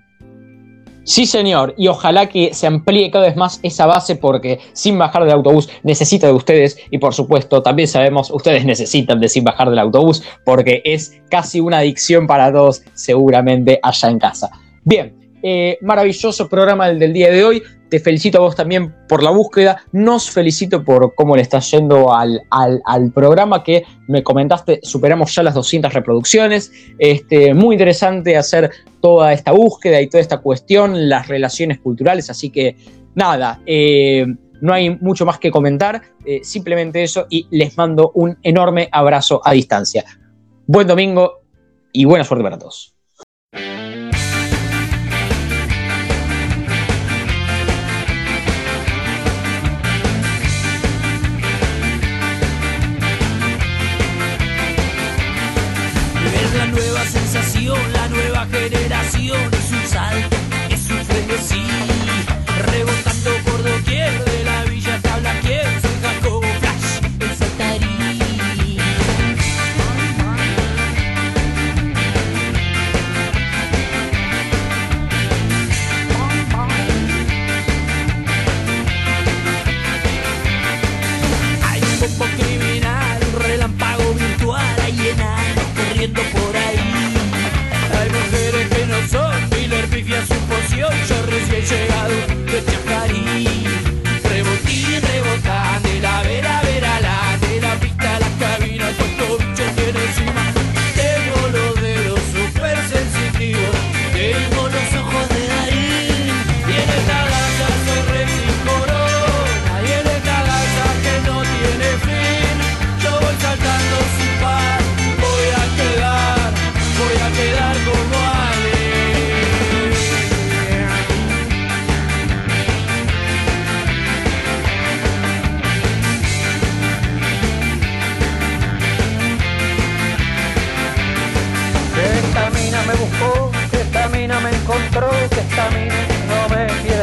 Sí, señor, y ojalá que se amplíe cada vez más esa base porque sin bajar del autobús necesita de ustedes y por supuesto también sabemos ustedes necesitan de sin bajar del autobús porque es casi una adicción para todos seguramente allá en casa. Bien, eh, maravilloso programa del, día de hoy. Te felicito a vos también por la búsqueda. Nos felicito por cómo le está yendo al, al, programa que me comentaste. Superamos ya las 200 reproducciones. Este, muy interesante hacer toda esta búsqueda y toda esta cuestión, las relaciones culturales. Así que nada. Eh, no hay mucho más que comentar, eh, simplemente eso y les mando un enorme abrazo a distancia. Buen domingo y buena suerte para todos. generación es un salto, es un frenesí, rebotando por doquier de la villa te habla quien soy Jacobo Flash, el saltarín. Hay un bombo criminal, un relámpago virtual, hay enano corriendo por control que esta mí no me tiene.